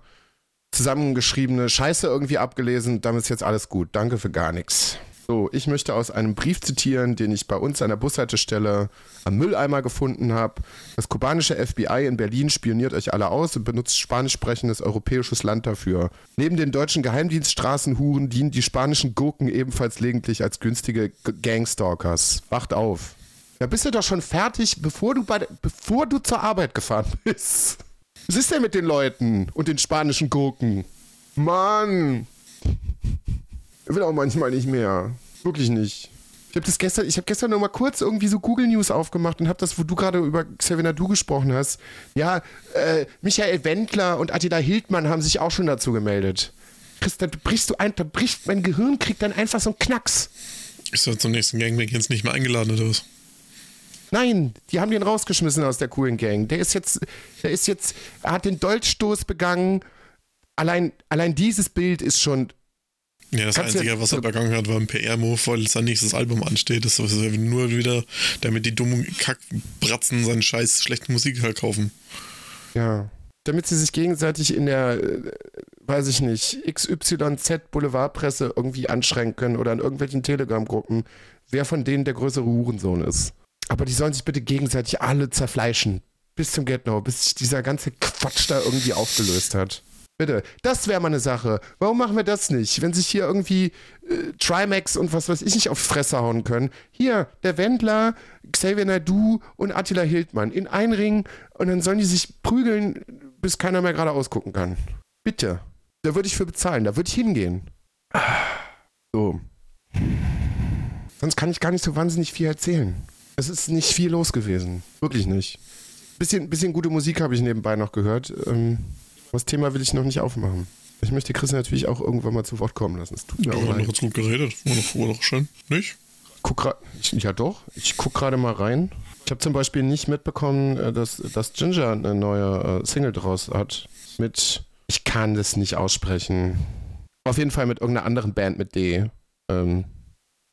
zusammengeschriebene Scheiße irgendwie abgelesen. Damit ist jetzt alles gut. Danke für gar nichts. So, ich möchte aus einem Brief zitieren, den ich bei uns an der Bushaltestelle am Mülleimer gefunden habe. Das kubanische FBI in Berlin spioniert euch alle aus und benutzt spanisch sprechendes europäisches Land dafür. Neben den deutschen Geheimdienststraßenhuren dienen die spanischen Gurken ebenfalls gelegentlich als günstige Gangstalkers. Wacht auf. Da bist du doch schon fertig, bevor du, bei, bevor du zur Arbeit gefahren bist. Was ist denn mit den Leuten und den spanischen Gurken? Mann! Ich will auch manchmal nicht mehr. Wirklich nicht. Ich habe das gestern, ich habe gestern noch mal kurz irgendwie so Google News aufgemacht und habe das, wo du gerade über Xavier Du gesprochen hast. Ja, äh, Michael Wendler und Attila Hildmann haben sich auch schon dazu gemeldet. Chris, da brichst du ein, da bricht mein Gehirn, kriegt dann einfach so einen Knacks. Ist er zum nächsten Gangbang jetzt nicht mehr eingeladen oder was? Nein, die haben den rausgeschmissen aus der coolen Gang. Der ist jetzt, der ist jetzt, er hat den Dolchstoß begangen allein, allein dieses Bild ist schon. Ja, das Einzige, ja, was er begangen hat, war ein PR-Move, weil sein nächstes Album ansteht. Das ist nur wieder, damit die dummen Kackbratzen seinen scheiß schlechten Musik halt kaufen. Ja. Damit sie sich gegenseitig in der, äh, weiß ich nicht, XYZ Boulevardpresse irgendwie anschränken können oder in irgendwelchen Telegram-Gruppen, wer von denen der größere Hurensohn ist. Aber die sollen sich bitte gegenseitig alle zerfleischen. Bis zum Get No, bis sich dieser ganze Quatsch da irgendwie aufgelöst hat. Bitte, das wäre mal eine Sache. Warum machen wir das nicht? Wenn sich hier irgendwie äh, Trimax und was weiß ich nicht auf Fresse hauen können. Hier, der Wendler, Xavier Naidu und Attila Hildmann in einen Ring und dann sollen die sich prügeln, bis keiner mehr gerade ausgucken kann. Bitte. Da würde ich für bezahlen, da würde ich hingehen. So. Sonst kann ich gar nicht so wahnsinnig viel erzählen. Es ist nicht viel los gewesen. Wirklich nicht. Bisschen, bisschen gute Musik habe ich nebenbei noch gehört. Ähm, das Thema will ich noch nicht aufmachen. Ich möchte Chris natürlich auch irgendwann mal zu Wort kommen lassen. Es tut mir ja, auch leid. gut geredet. War doch, war doch schön. Nicht? Guck ich, ja doch. Ich gucke gerade mal rein. Ich habe zum Beispiel nicht mitbekommen, äh, dass, dass Ginger eine neue äh, Single draus hat. Mit, ich kann das nicht aussprechen. Auf jeden Fall mit irgendeiner anderen Band mit D. Ähm,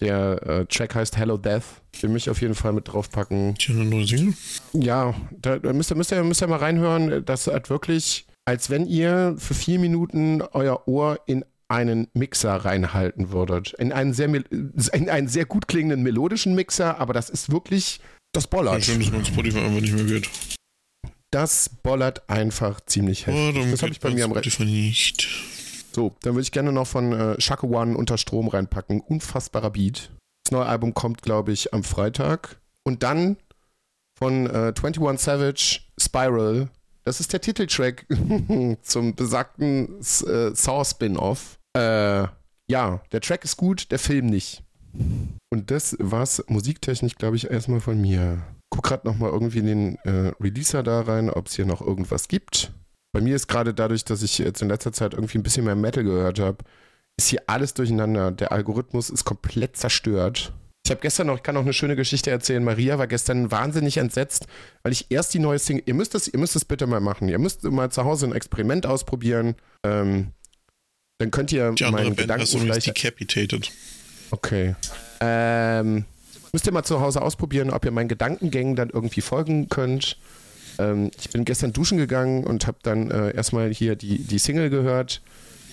der äh, Track heißt Hello Death. Den mich auf jeden Fall mit draufpacken. Tja, eine neue Single? Ja, da, da müsst, ihr, müsst, ihr, müsst ihr mal reinhören. Das hat wirklich, als wenn ihr für vier Minuten euer Ohr in einen Mixer reinhalten würdet. In einen sehr, in einen sehr gut klingenden melodischen Mixer, aber das ist wirklich, das bollert. Ja, schön, dass man Spotify einfach nicht mehr geht. Das bollert einfach ziemlich heftig. Oh, das habe ich bei mir am Rechner. nicht. So, dann würde ich gerne noch von äh, Shaka One unter Strom reinpacken. Unfassbarer Beat. Das neue Album kommt, glaube ich, am Freitag. Und dann von äh, 21 Savage Spiral. Das ist der Titeltrack zum besagten äh, Saw-Spin-Off. Äh, ja, der Track ist gut, der Film nicht. Und das war's musiktechnisch, glaube ich, erstmal von mir. Guck gerade nochmal irgendwie in den äh, Releaser da rein, ob es hier noch irgendwas gibt. Bei mir ist gerade dadurch, dass ich jetzt in letzter Zeit irgendwie ein bisschen mehr Metal gehört habe, ist hier alles durcheinander. Der Algorithmus ist komplett zerstört. Ich habe gestern noch, ich kann noch eine schöne Geschichte erzählen. Maria war gestern wahnsinnig entsetzt, weil ich erst die neue Single, ihr müsst das, ihr müsst das bitte mal machen. Ihr müsst mal zu Hause ein Experiment ausprobieren. Ähm, dann könnt ihr die meinen Gedanken hast du vielleicht decapitated. Okay. Ähm, müsst ihr mal zu Hause ausprobieren, ob ihr meinen Gedankengängen dann irgendwie folgen könnt. Ähm, ich bin gestern duschen gegangen und habe dann äh, erstmal hier die, die Single gehört,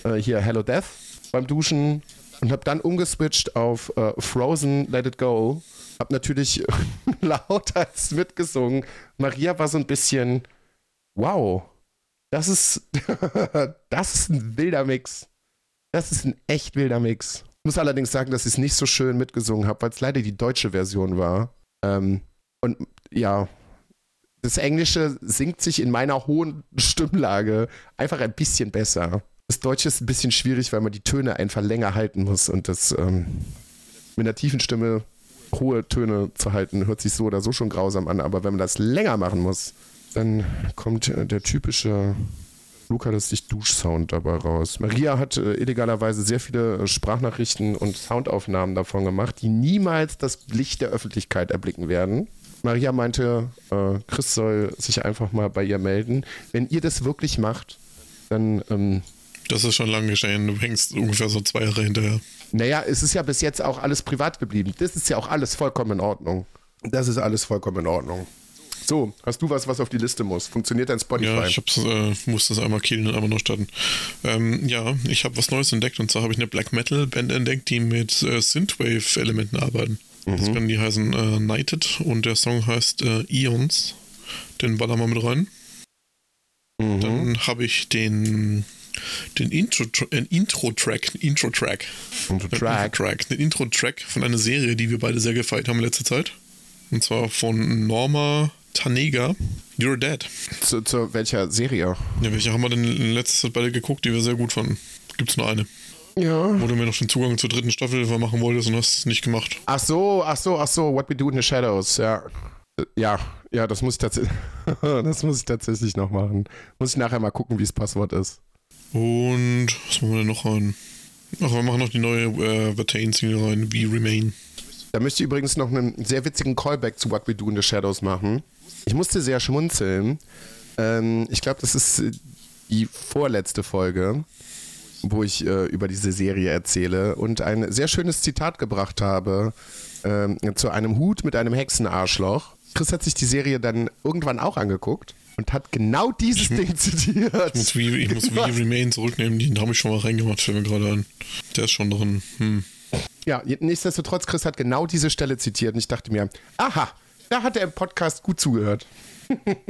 äh, hier Hello Death beim Duschen und habe dann umgeswitcht auf äh, Frozen Let It Go. Habe natürlich lauter mitgesungen. Maria war so ein bisschen, wow, das ist, das ist ein wilder Mix. Das ist ein echt wilder Mix. Ich muss allerdings sagen, dass ich es nicht so schön mitgesungen habe, weil es leider die deutsche Version war. Ähm, und ja, das Englische singt sich in meiner hohen Stimmlage einfach ein bisschen besser. Das Deutsche ist ein bisschen schwierig, weil man die Töne einfach länger halten muss und das ähm, mit einer tiefen Stimme hohe Töne zu halten, hört sich so oder so schon grausam an, aber wenn man das länger machen muss, dann kommt äh, der typische Luca sich Duschsound dabei raus. Maria hat äh, illegalerweise sehr viele äh, Sprachnachrichten und Soundaufnahmen davon gemacht, die niemals das Licht der Öffentlichkeit erblicken werden. Maria meinte, äh, Chris soll sich einfach mal bei ihr melden. Wenn ihr das wirklich macht, dann. Ähm, das ist schon lange geschehen. Du hängst ungefähr so zwei Jahre hinterher. Naja, es ist ja bis jetzt auch alles privat geblieben. Das ist ja auch alles vollkommen in Ordnung. Das ist alles vollkommen in Ordnung. So, hast du was, was auf die Liste muss? Funktioniert dein Spotify? Ja, ich hab's, äh, muss das einmal killen und einmal noch starten. Ähm, ja, ich habe was Neues entdeckt und zwar habe ich eine Black Metal Band entdeckt, die mit äh, Synthwave-Elementen arbeiten. Mhm. Das können die heißen äh, Nighted und der Song heißt äh, Eons. Den ballern wir mit rein. Mhm. Dann habe ich den den Intro-Track, äh, Intro-Track, Intro-Track, Intro-Track, Intro den Intro-Track von einer Serie, die wir beide sehr gefeiert haben in letzter Zeit. Und zwar von Norma Tanega, You're Dead. Zu, zu welcher Serie? Ja, welche haben wir denn in letzter Zeit beide geguckt, die wir sehr gut fanden? Gibt's nur eine. Ja. Wo du mir noch den Zugang zur dritten Staffel machen wolltest und hast es nicht gemacht. Ach so, ach so, ach so, What We Do in the Shadows, ja. Ja, ja, das muss ich tatsächlich, das muss ich tatsächlich noch machen. Muss ich nachher mal gucken, wie das Passwort ist. Und was machen wir denn noch rein? Ach, wir machen noch die neue äh, Vertain-Single rein, wie Remain. Da möchte ich übrigens noch einen sehr witzigen Callback zu What We Do in the Shadows machen. Ich musste sehr schmunzeln. Ähm, ich glaube, das ist die vorletzte Folge, wo ich äh, über diese Serie erzähle und ein sehr schönes Zitat gebracht habe ähm, zu einem Hut mit einem Hexenarschloch. Chris hat sich die Serie dann irgendwann auch angeguckt und hat genau dieses Ich- Ding zitiert. Ich muss wie, ich muss wie Remain zurücknehmen, den habe ich schon mal reingemacht, fällt mir gerade an. Der ist schon drin. Hm. Ja, nichtsdestotrotz, Chris hat genau diese Stelle zitiert und ich dachte mir, aha, da hat er im Podcast gut zugehört.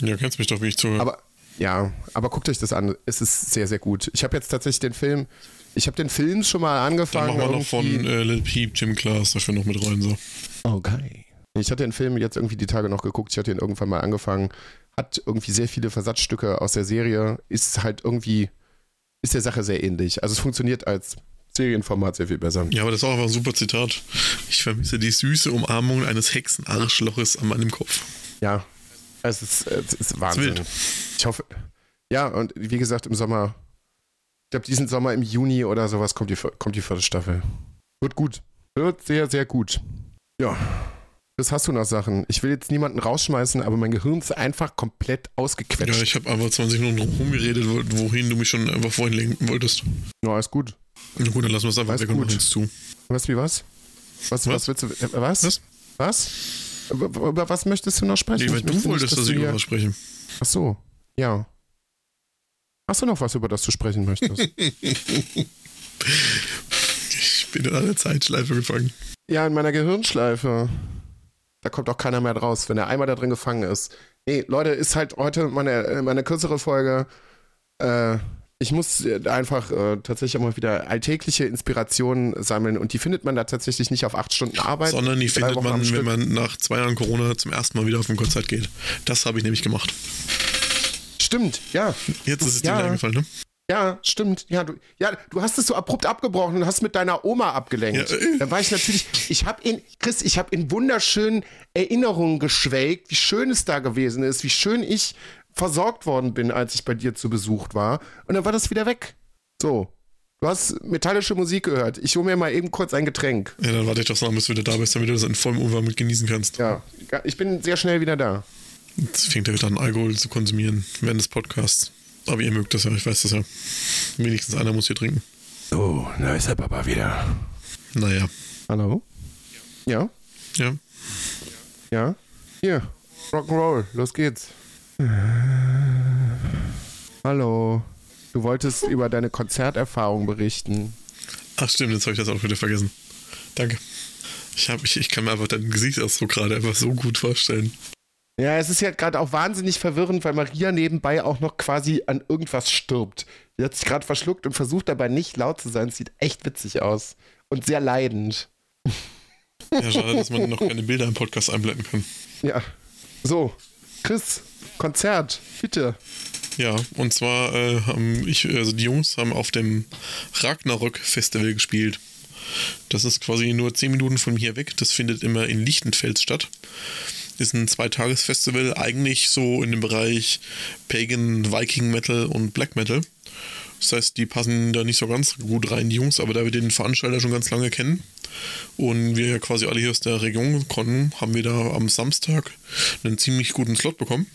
Ja, kennst mich doch, wie ich zuhöre. Aber ja, aber guckt euch das an. Es ist sehr, sehr gut. Ich habe jetzt tatsächlich den Film, ich habe den Film schon mal Dann angefangen. machen wir noch von äh, Lil Peep, Jim Class dafür noch mit rein. So. Okay. Ich hatte den Film jetzt irgendwie die Tage noch geguckt. Ich hatte ihn irgendwann mal angefangen. Hat irgendwie sehr viele Versatzstücke aus der Serie. Ist halt irgendwie, ist der Sache sehr ähnlich. Also es funktioniert als Serienformat sehr viel besser. Ja, aber das ist auch einfach ein super Zitat. Ich vermisse die süße Umarmung eines Hexenarschloches an meinem Kopf. Ja, es ist, es ist Wahnsinn. wild. Ich hoffe, ja, und wie gesagt, im Sommer, ich glaube, diesen Sommer im Juni oder sowas kommt die, kommt die vierte Staffel. Wird gut. Wird sehr, sehr gut. Ja. Das hast du noch Sachen. Ich will jetzt niemanden rausschmeißen, aber mein Gehirn ist einfach komplett ausgequetscht. Ja, ich habe einfach 20 Minuten rumgeredet, wo- wohin du mich schon einfach vorhin lenken wolltest. Ja, alles gut. Na gut, dann lassen wir es einfach Alles weg und gut. machen jetzt zu. Was, wie was? Was, was, Was? willst du, äh, was? Was? Was? Über, über was möchtest du noch sprechen? Nee, weil Ich du wolltest, dass du ich über was spreche. Ach so, ja. Hast du noch was, über das du sprechen möchtest? Ich bin in einer Zeitschleife gefangen. ja, in meiner Gehirnschleife. Da kommt auch keiner mehr raus, wenn er einmal da drin gefangen ist. Nee, Leute, ist halt heute meine, meine kürzere Folge. Äh, ich muss äh, einfach äh, tatsächlich auch mal wieder alltägliche Inspirationen sammeln und die findet man da tatsächlich nicht auf acht Stunden Arbeit. Sondern die findet Wochen man, wenn man nach zwei Jahren Corona zum ersten Mal wieder auf ein Konzert geht. Das habe ich nämlich gemacht. Stimmt, ja. Jetzt ist es Ja. dir eingefallen, ne? Ja, stimmt. Ja, du, ja, du hast es so abrupt abgebrochen und hast mit deiner Oma abgelenkt. Ja, äh. Da war ich natürlich, ich habe in, Chris, ich habe in wunderschönen Erinnerungen geschwelgt, wie schön es da gewesen ist, wie schön ich versorgt worden bin, als ich bei dir zu Besuch war. Und dann war das wieder weg. So. Du hast metallische Musik gehört. Ich hole mir mal eben kurz ein Getränk. Ja, dann warte ich doch so lange, bis du wieder da bist, damit du das in vollem Umfang mit genießen kannst. Ja, ich bin sehr schnell wieder da. Jetzt fängt er wieder an, Alkohol zu konsumieren während des Podcasts. Aber ihr mögt das ja, ich weiß das ja. Wenigstens einer muss hier trinken. Oh, da ist der Papa wieder. Naja, Hallo? Ja? ja. Ja? Hier, Rock'n'Roll, los geht's. Hallo. Du wolltest über deine Konzerterfahrung berichten. Ach stimmt, jetzt habe ich das auch wieder vergessen. Danke. Ich, hab, ich, ich kann mir einfach deinen Gesichtsausdruck gerade einfach so gut vorstellen. Ja, es ist ja gerade auch wahnsinnig verwirrend, weil Maria nebenbei auch noch quasi an irgendwas stirbt. Die hat sich gerade verschluckt und versucht dabei nicht laut zu sein. Sieht echt witzig aus. Und sehr leidend. Ja, schade, dass man noch keine Bilder im Podcast einblenden kann. Ja. So, Chris, Konzert, bitte. Ja, und zwar äh, haben ich, also die Jungs haben auf dem Ragnarök Festival gespielt. Das ist quasi nur 10 Minuten von hier weg. Das findet immer in Lichtenfels statt. Ist ein Zweitagesfestival, eigentlich so in dem Bereich Pagan, Viking Metal und Black Metal. Das heißt, die passen da nicht so ganz gut rein, die Jungs, aber da wir den Veranstalter schon ganz lange kennen und wir ja quasi alle hier aus der Region konnten, haben wir da am Samstag einen ziemlich guten Slot bekommen.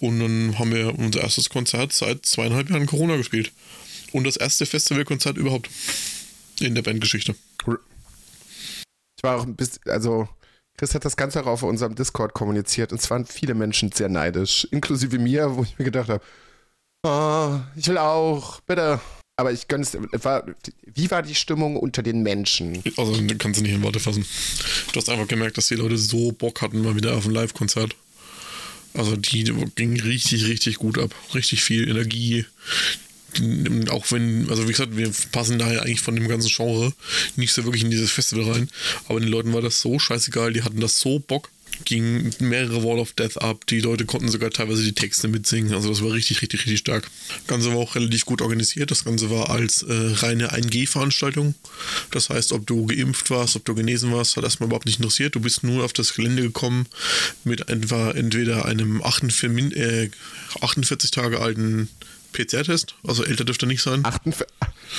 Und dann haben wir unser erstes Konzert seit zweieinhalb Jahren Corona gespielt. Und das erste Festivalkonzert überhaupt in der Bandgeschichte. Ich war auch ein bisschen, also Chris hat das Ganze auch auf unserem Discord kommuniziert und es waren viele Menschen sehr neidisch, inklusive mir, wo ich mir gedacht habe, oh, ich will auch, bitte. Aber ich gönne es, war, wie war die Stimmung unter den Menschen? Also dann kannst du nicht in Worte fassen. Du hast einfach gemerkt, dass die Leute so Bock hatten mal wieder auf ein Live-Konzert. Also die ging richtig, richtig gut ab. Richtig viel Energie. Auch wenn, also wie gesagt, wir passen da ja eigentlich von dem ganzen Genre nicht so wirklich in dieses Festival rein. Aber den Leuten war das so scheißegal, die hatten das so Bock. Ging mehrere Wall of Death ab. Die Leute konnten sogar teilweise die Texte mitsingen. Also das war richtig, richtig, richtig stark. Das Ganze war auch relativ gut organisiert. Das Ganze war als äh, reine 1G-Veranstaltung. Das heißt, ob du geimpft warst, ob du genesen warst, hat erstmal überhaupt nicht interessiert. Du bist nur auf das Gelände gekommen mit etwa entweder einem 48, äh, 48 Tage alten PCR-Test, also älter dürfte nicht sein. 48,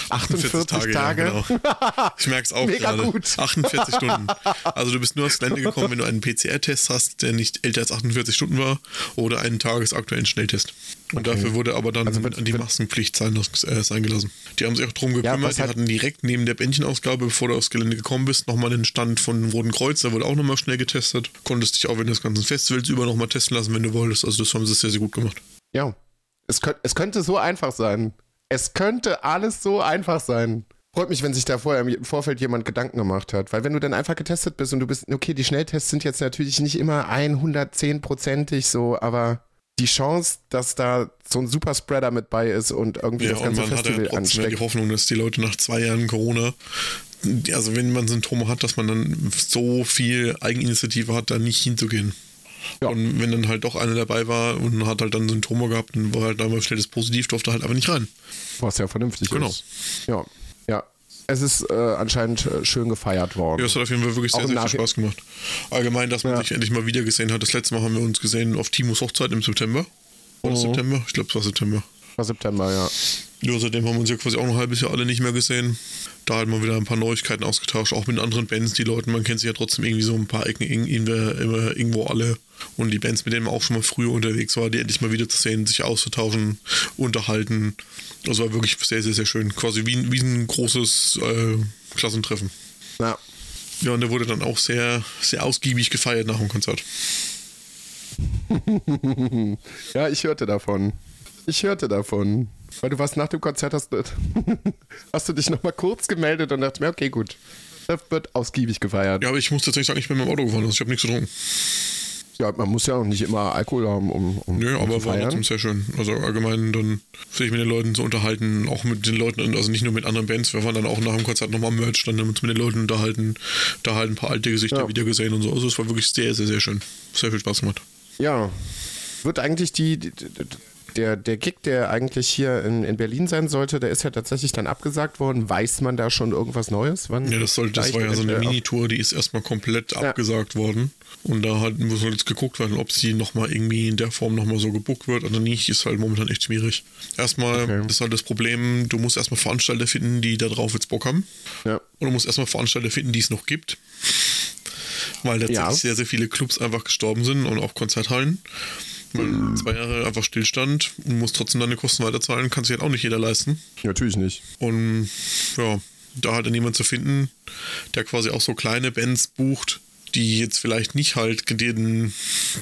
48 Tage. Tage. Ja, genau. Ich merke es auch Mega gerade. Gut. 48 Stunden. Also du bist nur aufs Gelände gekommen, wenn du einen PCR-Test hast, der nicht älter als 48 Stunden war oder einen tagesaktuellen Schnelltest. Und okay. dafür wurde aber dann also wird, die Maskenpflicht sein, äh, sein gelassen. Die haben sich auch drum gekümmert. Ja, die hatten direkt neben der Bändchenausgabe, bevor du aufs Gelände gekommen bist, nochmal einen Stand von Roten Kreuz. Da wurde auch nochmal schnell getestet. Konntest dich auch während des ganzen Festivals über nochmal testen lassen, wenn du wolltest. Also das haben sie sehr, sehr gut gemacht. Ja, es, könnt, es könnte so einfach sein. Es könnte alles so einfach sein. Freut mich, wenn sich da vorher im Vorfeld jemand Gedanken gemacht hat. Weil wenn du dann einfach getestet bist und du bist, okay, die Schnelltests sind jetzt natürlich nicht immer 110-prozentig so, aber die Chance, dass da so ein Superspreader mit bei ist und irgendwie ja, das ganze und man Festival hat ja ansteckt. die Hoffnung, dass die Leute nach zwei Jahren Corona, also wenn man Symptome hat, dass man dann so viel Eigeninitiative hat, da nicht hinzugehen. Ja. Und wenn dann halt doch einer dabei war und hat halt dann Symptome gehabt und war halt einmal schnell das Positiv, durfte halt einfach nicht rein. Was ja vernünftig genau. ist. Genau. Ja. Ja. Es ist äh, anscheinend äh, schön gefeiert worden. Ja, es hat auf jeden Fall wirklich sehr, sehr viel Spaß gemacht. Allgemein, dass man ja. sich endlich mal wieder gesehen hat. Das letzte Mal haben wir uns gesehen auf Timos Hochzeit im September. War das mhm. September? Ich glaube, es war September. War September, ja. Ja, seitdem haben wir uns ja quasi auch noch ein halbes Jahr alle nicht mehr gesehen. Da hat man wieder ein paar Neuigkeiten ausgetauscht, auch mit anderen Bands. Die Leute, man kennt sich ja trotzdem irgendwie so ein paar Ecken immer irgendwo alle. Und die Bands, mit denen man auch schon mal früher unterwegs war, die endlich mal wieder zu sehen, sich auszutauschen, unterhalten. Das war wirklich sehr, sehr, sehr schön. Quasi wie, wie ein großes äh, Klassentreffen. Ja. Ja, und der wurde dann auch sehr, sehr ausgiebig gefeiert nach dem Konzert. ja, ich hörte davon. Ich hörte davon. Weil du warst nach dem Konzert, hast, hast du dich nochmal kurz gemeldet und dachte mir, okay, gut. Das wird ausgiebig gefeiert. Ja, aber ich muss tatsächlich sagen, ich bin mit dem Auto gefahren, also ich habe nichts getrunken. Ja, man muss ja auch nicht immer Alkohol haben, um, um Nö, um aber war trotzdem sehr schön. Also allgemein dann sich mit den Leuten zu unterhalten, auch mit den Leuten, also nicht nur mit anderen Bands, wir waren dann auch nach dem Konzert nochmal Merch, dann haben uns mit den Leuten unterhalten, da halt ein paar alte Gesichter ja. wieder gesehen und so. Also es war wirklich sehr, sehr, sehr schön. Sehr viel Spaß gemacht. Ja. Wird eigentlich die, die, die der, der Gig, der eigentlich hier in, in Berlin sein sollte, der ist ja tatsächlich dann abgesagt worden. Weiß man da schon irgendwas Neues? Wann ja, das, sollte, das war ja so eine Minitour, die ist erstmal komplett ja. abgesagt worden. Und da hat, muss halt jetzt geguckt werden, ob sie nochmal irgendwie in der Form nochmal so gebuckt wird oder nicht, ist halt momentan echt schwierig. Erstmal okay. ist halt das Problem, du musst erstmal Veranstalter finden, die da drauf jetzt Bock haben. Ja. Und du musst erstmal Veranstalter finden, die es noch gibt. Weil tatsächlich ja. sehr, sehr viele Clubs einfach gestorben sind und auch Konzerthallen. Weil zwei Jahre einfach Stillstand und muss trotzdem deine Kosten weiterzahlen, kann sich halt auch nicht jeder leisten. Natürlich nicht. Und ja, da halt dann jemand zu finden, der quasi auch so kleine Bands bucht, die jetzt vielleicht nicht halt den,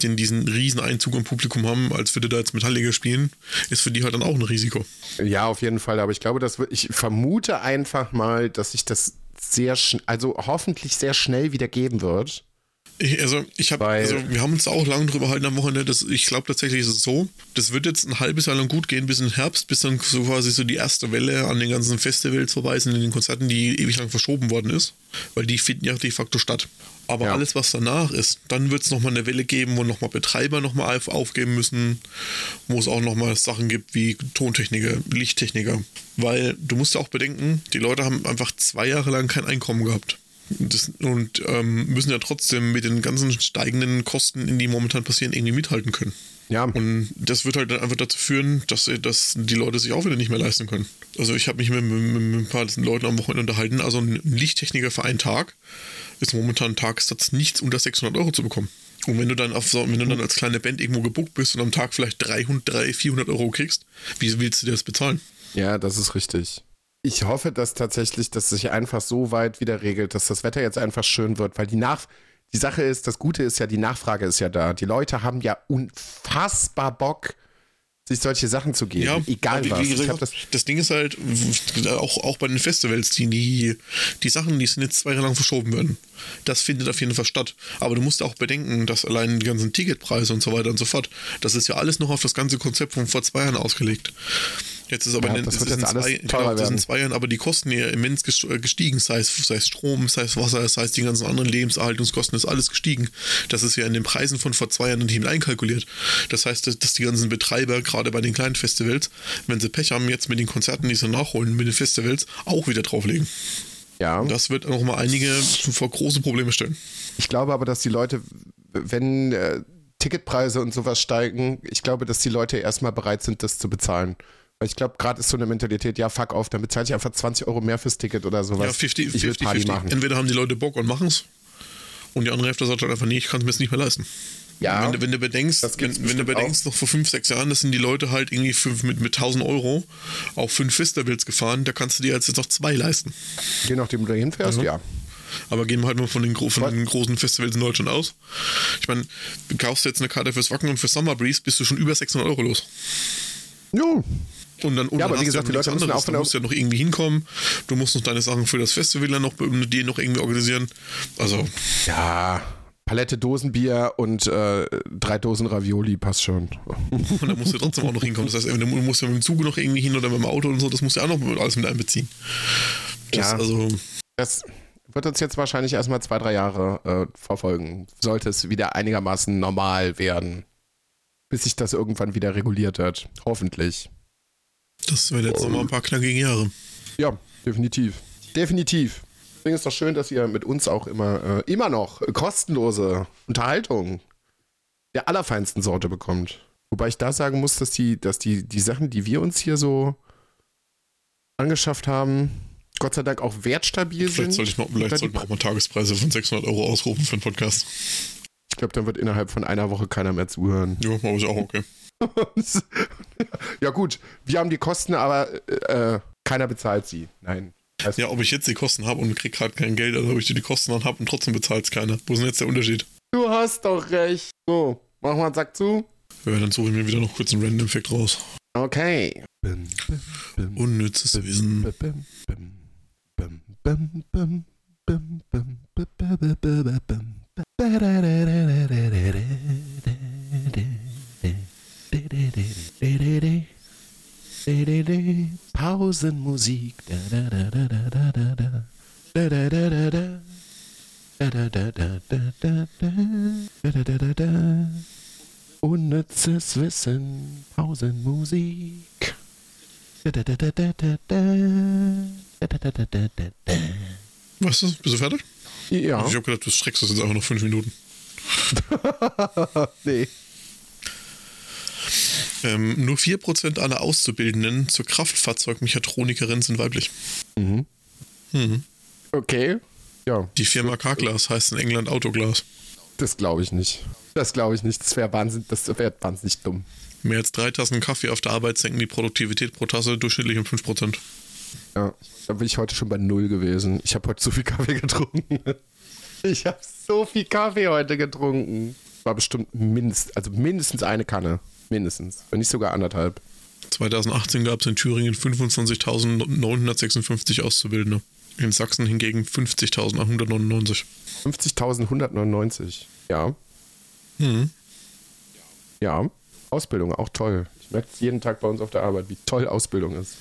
den diesen riesen Einzug im Publikum haben, als würde da jetzt Metallica spielen, ist für die halt dann auch ein Risiko. Ja, auf jeden Fall. Aber ich glaube, dass ich vermute einfach mal, dass sich das sehr, also hoffentlich sehr schnell wieder geben wird. Ich, also, ich habe, also, wir haben uns auch lange drüber gehalten am Wochenende. Dass, ich glaube tatsächlich ist es so, das wird jetzt ein halbes Jahr lang gut gehen bis in den Herbst, bis dann so quasi so die erste Welle an den ganzen Festivals vorbei sind, in den Konzerten, die ewig lang verschoben worden ist, weil die finden ja de facto statt. Aber ja. alles, was danach ist, dann wird es nochmal eine Welle geben, wo nochmal Betreiber nochmal auf, aufgeben müssen, wo es auch nochmal Sachen gibt wie Tontechniker, Lichttechniker. Weil du musst ja auch bedenken, die Leute haben einfach zwei Jahre lang kein Einkommen gehabt. Das, und ähm, müssen ja trotzdem mit den ganzen steigenden Kosten, die momentan passieren, irgendwie mithalten können. Ja. Und das wird halt dann einfach dazu führen, dass, dass die Leute sich auch wieder nicht mehr leisten können. Also ich habe mich mit, mit, mit, ein paar Leuten am Wochenende unterhalten. Also ein Lichttechniker für einen Tag ist momentan ein Tagessatz nichts unter 600 Euro zu bekommen. Und wenn du dann auf wenn du dann als kleine Band irgendwo gebucht bist und am Tag vielleicht 300, 300 400 Euro kriegst, wie willst du dir das bezahlen? Ja, das ist richtig. Ich hoffe, dass tatsächlich das sich einfach so weit wieder regelt, dass das Wetter jetzt einfach schön wird, weil die Nach die Sache ist, das Gute ist ja, die Nachfrage ist ja da. Die Leute haben ja unfassbar Bock, sich solche Sachen zu geben. Ja, egal wie, was. Wie gesagt, das, das, Ding ist halt, auch, auch bei den Festivals, die, die, die Sachen, die sind jetzt zwei Jahre lang verschoben werden. Das findet auf jeden Fall statt. Aber du musst auch bedenken, dass allein die ganzen Ticketpreise und so weiter und so fort, das ist ja alles noch auf das ganze Konzept von vor zwei Jahren ausgelegt. Jetzt ist aber ja, in, das wird jetzt alles zwei, genau, das in zwei Jahren, aber die Kosten ja immens äh, gestiegen, sei es, sei es Strom, sei es Wasser, sei es die ganzen anderen Lebenserhaltungskosten, ist alles gestiegen. Das ist ja in den Preisen von vor zwei Jahren nicht einkalkuliert. Das heißt, dass die ganzen Betreiber, gerade bei den kleinen Festivals, wenn sie Pech haben, jetzt mit den Konzerten, die sie nachholen, mit den Festivals, auch wieder drauflegen. Ja. Das wird noch mal einige vor große Probleme stellen. Ich glaube aber, dass die Leute, wenn äh, Ticketpreise und sowas steigen, ich glaube, dass die Leute erstmal bereit sind, das zu bezahlen Ich glaube, gerade ist so eine Mentalität, ja, fuck auf, dann bezahle ich einfach 20 Euro mehr fürs Ticket oder sowas. Ja, 50, ich will 50, Party 50. machen. Entweder haben die Leute Bock und machen es. Und die andere Hälfte sagt halt einfach, nee, ich kann es mir jetzt nicht mehr leisten. Ja, wenn, du, wenn du bedenkst, wenn, wenn du bedenkst, noch vor fünf, sechs Jahren, das sind die Leute halt irgendwie für, mit, mit 1000 Euro auf fünf Festivals gefahren, da kannst du dir jetzt noch zwei leisten. je nachdem, wo du hinfährst, Mhm. ja. Aber gehen wir halt mal von den, von den großen Festivals in Deutschland aus. Ich meine, du kaufst jetzt eine Karte fürs Wacken und für Summer Breeze, bist du schon über 600 Euro los. Jo, Und dann, und Ja, aber wie gesagt, die Leute müssen auch Du musst ja noch irgendwie hinkommen. Du musst noch deine Sachen für das Festival dann noch, die noch irgendwie organisieren. Also, ja. Palette Dosenbier und äh, drei Dosen Ravioli passt schon. und dann musst du trotzdem auch noch hinkommen. Das heißt, du musst ja mit dem Zug noch irgendwie hin oder mit dem Auto und so. Das musst du ja auch noch alles mit einbeziehen. Das, Ja. Also, Das wird uns jetzt wahrscheinlich erstmal zwei, drei Jahre äh, verfolgen. Sollte es wieder einigermaßen normal werden. Bis sich das irgendwann wieder reguliert wird. Hoffentlich. Das werden jetzt noch mal ein paar knackige Jahre. Ja, definitiv. Definitiv. Deswegen ist doch schön, dass ihr mit uns auch immer, äh, immer noch kostenlose Unterhaltung der allerfeinsten Sorte bekommt. Wobei ich da sagen muss, dass die, dass die, die Sachen, die wir uns hier so angeschafft haben, Gott sei Dank auch wertstabil Vielleicht sind. sollte ich noch, vielleicht sollten wir auch mal Tagespreise von 600 Euro ausrufen für einen Podcast. Ich glaube, dann wird innerhalb von einer Woche keiner mehr zuhören. Ja, aber ist auch okay. Ja gut, wir haben die Kosten, aber äh, keiner bezahlt sie. Nein. Also, Ja, ob ich jetzt die Kosten habe und krieg halt kein Geld, oder ob ich die Kosten dann habe und trotzdem bezahlt es keiner. Wo ist denn jetzt der Unterschied? Du hast doch recht. So, machen wir einen Sack zu. Ja, dann suche ich mir wieder noch kurz einen Random-Effekt raus. Okay. Bim, bim, bim, Unnützes bim, Wissen. bim, bim, bim, bim, bim, bim, bim, bim, bim, bim, bim, bim, bim. Pausenmusik. Da, da, da, da, Pausenmusik. Unnützes Wissen, Pausenmusik. Was ist? Bist du fertig? Ja. Ich habe gedacht, du streckst das jetzt einfach noch fünf Minuten. nee. Ähm, nur 4% aller Auszubildenden zur Kraftfahrzeugmechatronikerin sind weiblich. Mhm. Mhm. Okay. Ja, Die Firma Carglass heißt in England Autoglas. das glaube ich nicht. Das glaube ich nicht. Das wäre wahnsinnig, das wäre wahnsinnig dumm. Mehr als drei Tassen Kaffee auf der Arbeit senken die Produktivität pro Tasse durchschnittlich um 5%. Ja, da bin ich heute schon bei null gewesen. Ich habe heute so viel Kaffee getrunken. Ich habe so viel Kaffee heute getrunken. War bestimmt mindestens, also mindestens eine Kanne. Mindestens. Wenn nicht sogar anderthalb. 2018 gab es in Thüringen 25.956 Auszubildende. In Sachsen hingegen 50.199. 50.199. Ja. Mhm. Ja. Ausbildung, auch toll. Ich merke es jeden Tag bei uns auf der Arbeit, wie toll Ausbildung ist.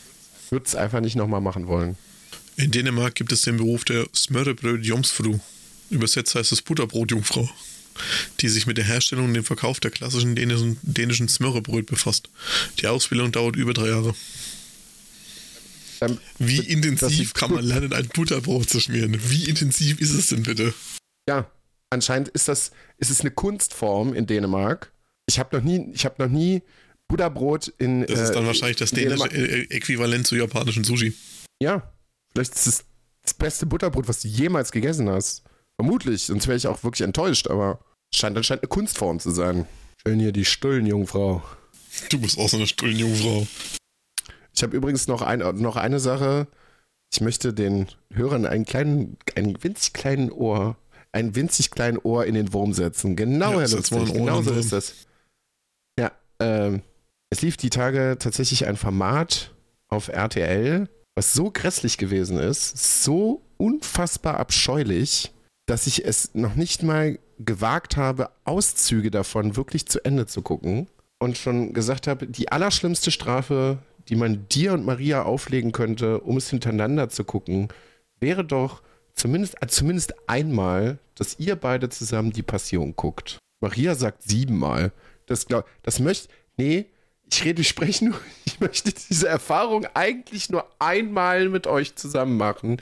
Würde es einfach nicht nochmal machen wollen. In Dänemark gibt es den Beruf der Smørrebrød Jomsfru. Übersetzt heißt es Butterbrotjungfrau, die sich mit der Herstellung und dem Verkauf der klassischen dänischen, dänischen Smørrebrød befasst. Die Ausbildung dauert über drei Jahre. Ähm, Wie intensiv kann man lernen, ein Butterbrot zu schmieren? Wie intensiv ist es denn bitte? Ja, anscheinend ist das, ist es eine Kunstform in Dänemark. Ich habe noch nie, ich habe noch nie Butterbrot in. Das ist dann äh, wahrscheinlich das dänische Dänemark- Äquivalent zu japanischen Sushi. Ja, vielleicht ist es das beste Butterbrot, was du jemals gegessen hast. Vermutlich, sonst wäre ich auch wirklich enttäuscht, aber scheint anscheinend eine Kunstform zu sein. Schön hier die Stullenjungfrau. Du bist auch so eine Stullenjungfrau. Ich habe übrigens noch, ein, noch eine Sache. Ich möchte den Hörern einen kleinen, einen winzig kleinen Ohr, ein winzig kleinen Ohr in den Wurm setzen. Genau, Ja, Herr Lustig, genau so ist das. Ja, ähm, es lief die Tage tatsächlich ein Format auf RTL, was so grässlich gewesen ist, so unfassbar abscheulich, dass ich es noch nicht mal gewagt habe, Auszüge davon wirklich zu Ende zu gucken und schon gesagt habe, die allerschlimmste Strafe, die man dir und Maria auflegen könnte, um es hintereinander zu gucken, wäre doch zumindest, äh, zumindest einmal, dass ihr beide zusammen die Passion guckt. Maria sagt siebenmal. Das glaub, das möchte, nee, ich rede, ich spreche nur, ich möchte diese Erfahrung eigentlich nur einmal mit euch zusammen machen.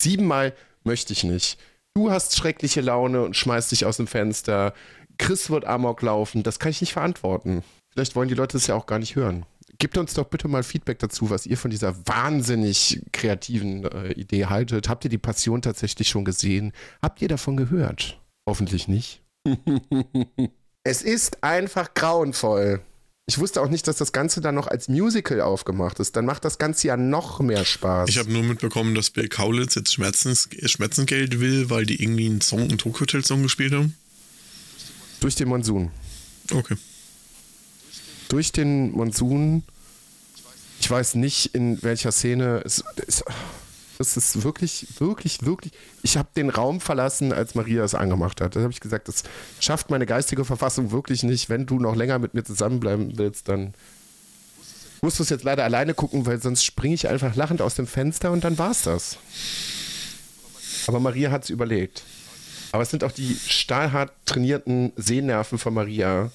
Siebenmal möchte ich nicht. Du hast schreckliche Laune und schmeißt dich aus dem Fenster. Chris wird Amok laufen. Das kann ich nicht verantworten. Vielleicht wollen die Leute das ja auch gar nicht hören. gebt uns doch bitte mal Feedback dazu, was ihr von dieser wahnsinnig kreativen äh, Idee haltet. Habt ihr die Passion tatsächlich schon gesehen? Habt ihr davon gehört? Hoffentlich nicht. es ist einfach grauenvoll. Ich wusste auch nicht, dass das Ganze dann noch als Musical aufgemacht ist. Dann macht das Ganze ja noch mehr Spaß. Ich habe nur mitbekommen, dass Bill Kaulitz jetzt Schmerzens, Schmerzensgeld will, weil die irgendwie einen Song, einen Tokyo Hotel Song gespielt haben. Durch den Monsun. Okay. Durch den Monsun. Ich weiß nicht, in welcher Szene. Es, es, das ist wirklich, wirklich, wirklich. Ich habe den Raum verlassen, als Maria es angemacht hat. Da habe ich gesagt, das schafft meine geistige Verfassung wirklich nicht. Wenn du noch länger mit mir zusammenbleiben willst, dann musst du es jetzt leider alleine gucken, weil sonst springe ich einfach lachend aus dem Fenster und dann war's das. Aber Maria hat es überlegt. Aber es sind auch die stahlhart trainierten Sehnerven von Maria,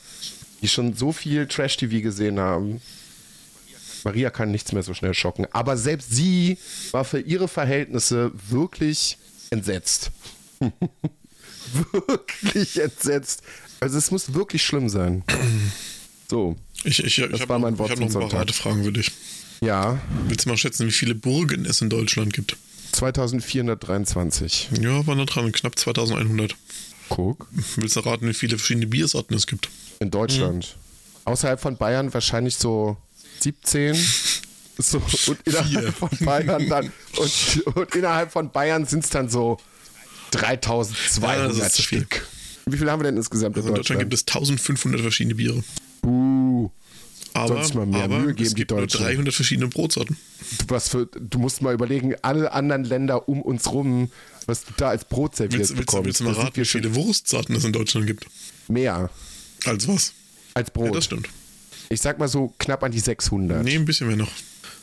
die schon so viel Trash-TV gesehen haben. Maria kann nichts mehr so schnell schocken. Aber selbst sie war für ihre Verhältnisse wirklich entsetzt. wirklich entsetzt. Also es muss wirklich schlimm sein. So. Ich, ich, ich habe noch, hab noch ein paar Fragen für dich. Ja. Willst du mal schätzen, wie viele Burgen es in Deutschland gibt? 2423. Ja, war noch dran, knapp 2100. Guck. Willst du raten, wie viele verschiedene Biersorten es gibt? In Deutschland. Mhm. Außerhalb von Bayern wahrscheinlich so 17. So, und innerhalb von Bayern dann und, und innerhalb von Bayern sind es dann so 3200 ja, Stück. Wie viel haben wir denn insgesamt also in Deutschland? In Deutschland gibt es 1500 verschiedene Biere. Uh. Aber, Sonst mal mehr aber Mühe geben, es gibt nur 300 verschiedene Brotsorten. Was für, du musst mal überlegen, alle anderen Länder um uns rum, was du da als Brot serviert willst, bekommst. Willst du mal raten, wie viele Wurstsorten es in Deutschland gibt? Mehr. Als was? Als Brot. Ja, das stimmt. Ich sag mal so knapp an die 600. Nee, ein bisschen mehr noch.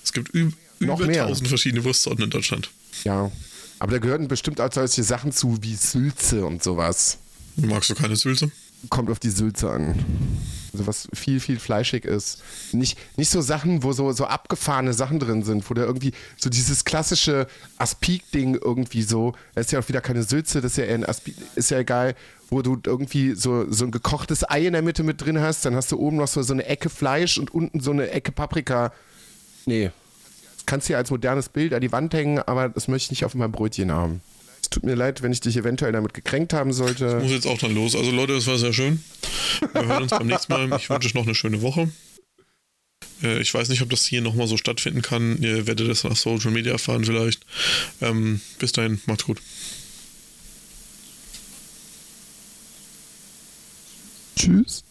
Es gibt üb noch über mehr. 1000 verschiedene Wurstsorten in Deutschland. Ja. Aber da gehören bestimmt auch solche Sachen zu wie Sülze und sowas. Magst du keine Sülze? Kommt auf die Sülze an. Also was viel, viel fleischig ist. Nicht, nicht so Sachen, wo so, so abgefahrene Sachen drin sind, wo da irgendwie so dieses klassische Aspik-Ding irgendwie so, das ist ja auch wieder keine Sülze, das ist ja eher ein Aspik, ist ja egal, wo du irgendwie so, so ein gekochtes Ei in der Mitte mit drin hast, dann hast du oben noch so, so eine Ecke Fleisch und unten so eine Ecke Paprika. Nee. Das kannst du ja als modernes Bild an die Wand hängen, aber das möchte ich nicht auf meinem Brötchen haben tut mir leid, wenn ich dich eventuell damit gekränkt haben sollte. Ich muss jetzt auch dann los. Also Leute, es war sehr schön. Wir hören uns beim nächsten Mal. Ich wünsche euch noch eine schöne Woche. Äh, ich weiß nicht, ob das hier nochmal so stattfinden kann. Ihr werdet das nach Social Media erfahren vielleicht. Ähm, bis dahin, macht's gut. Tschüss.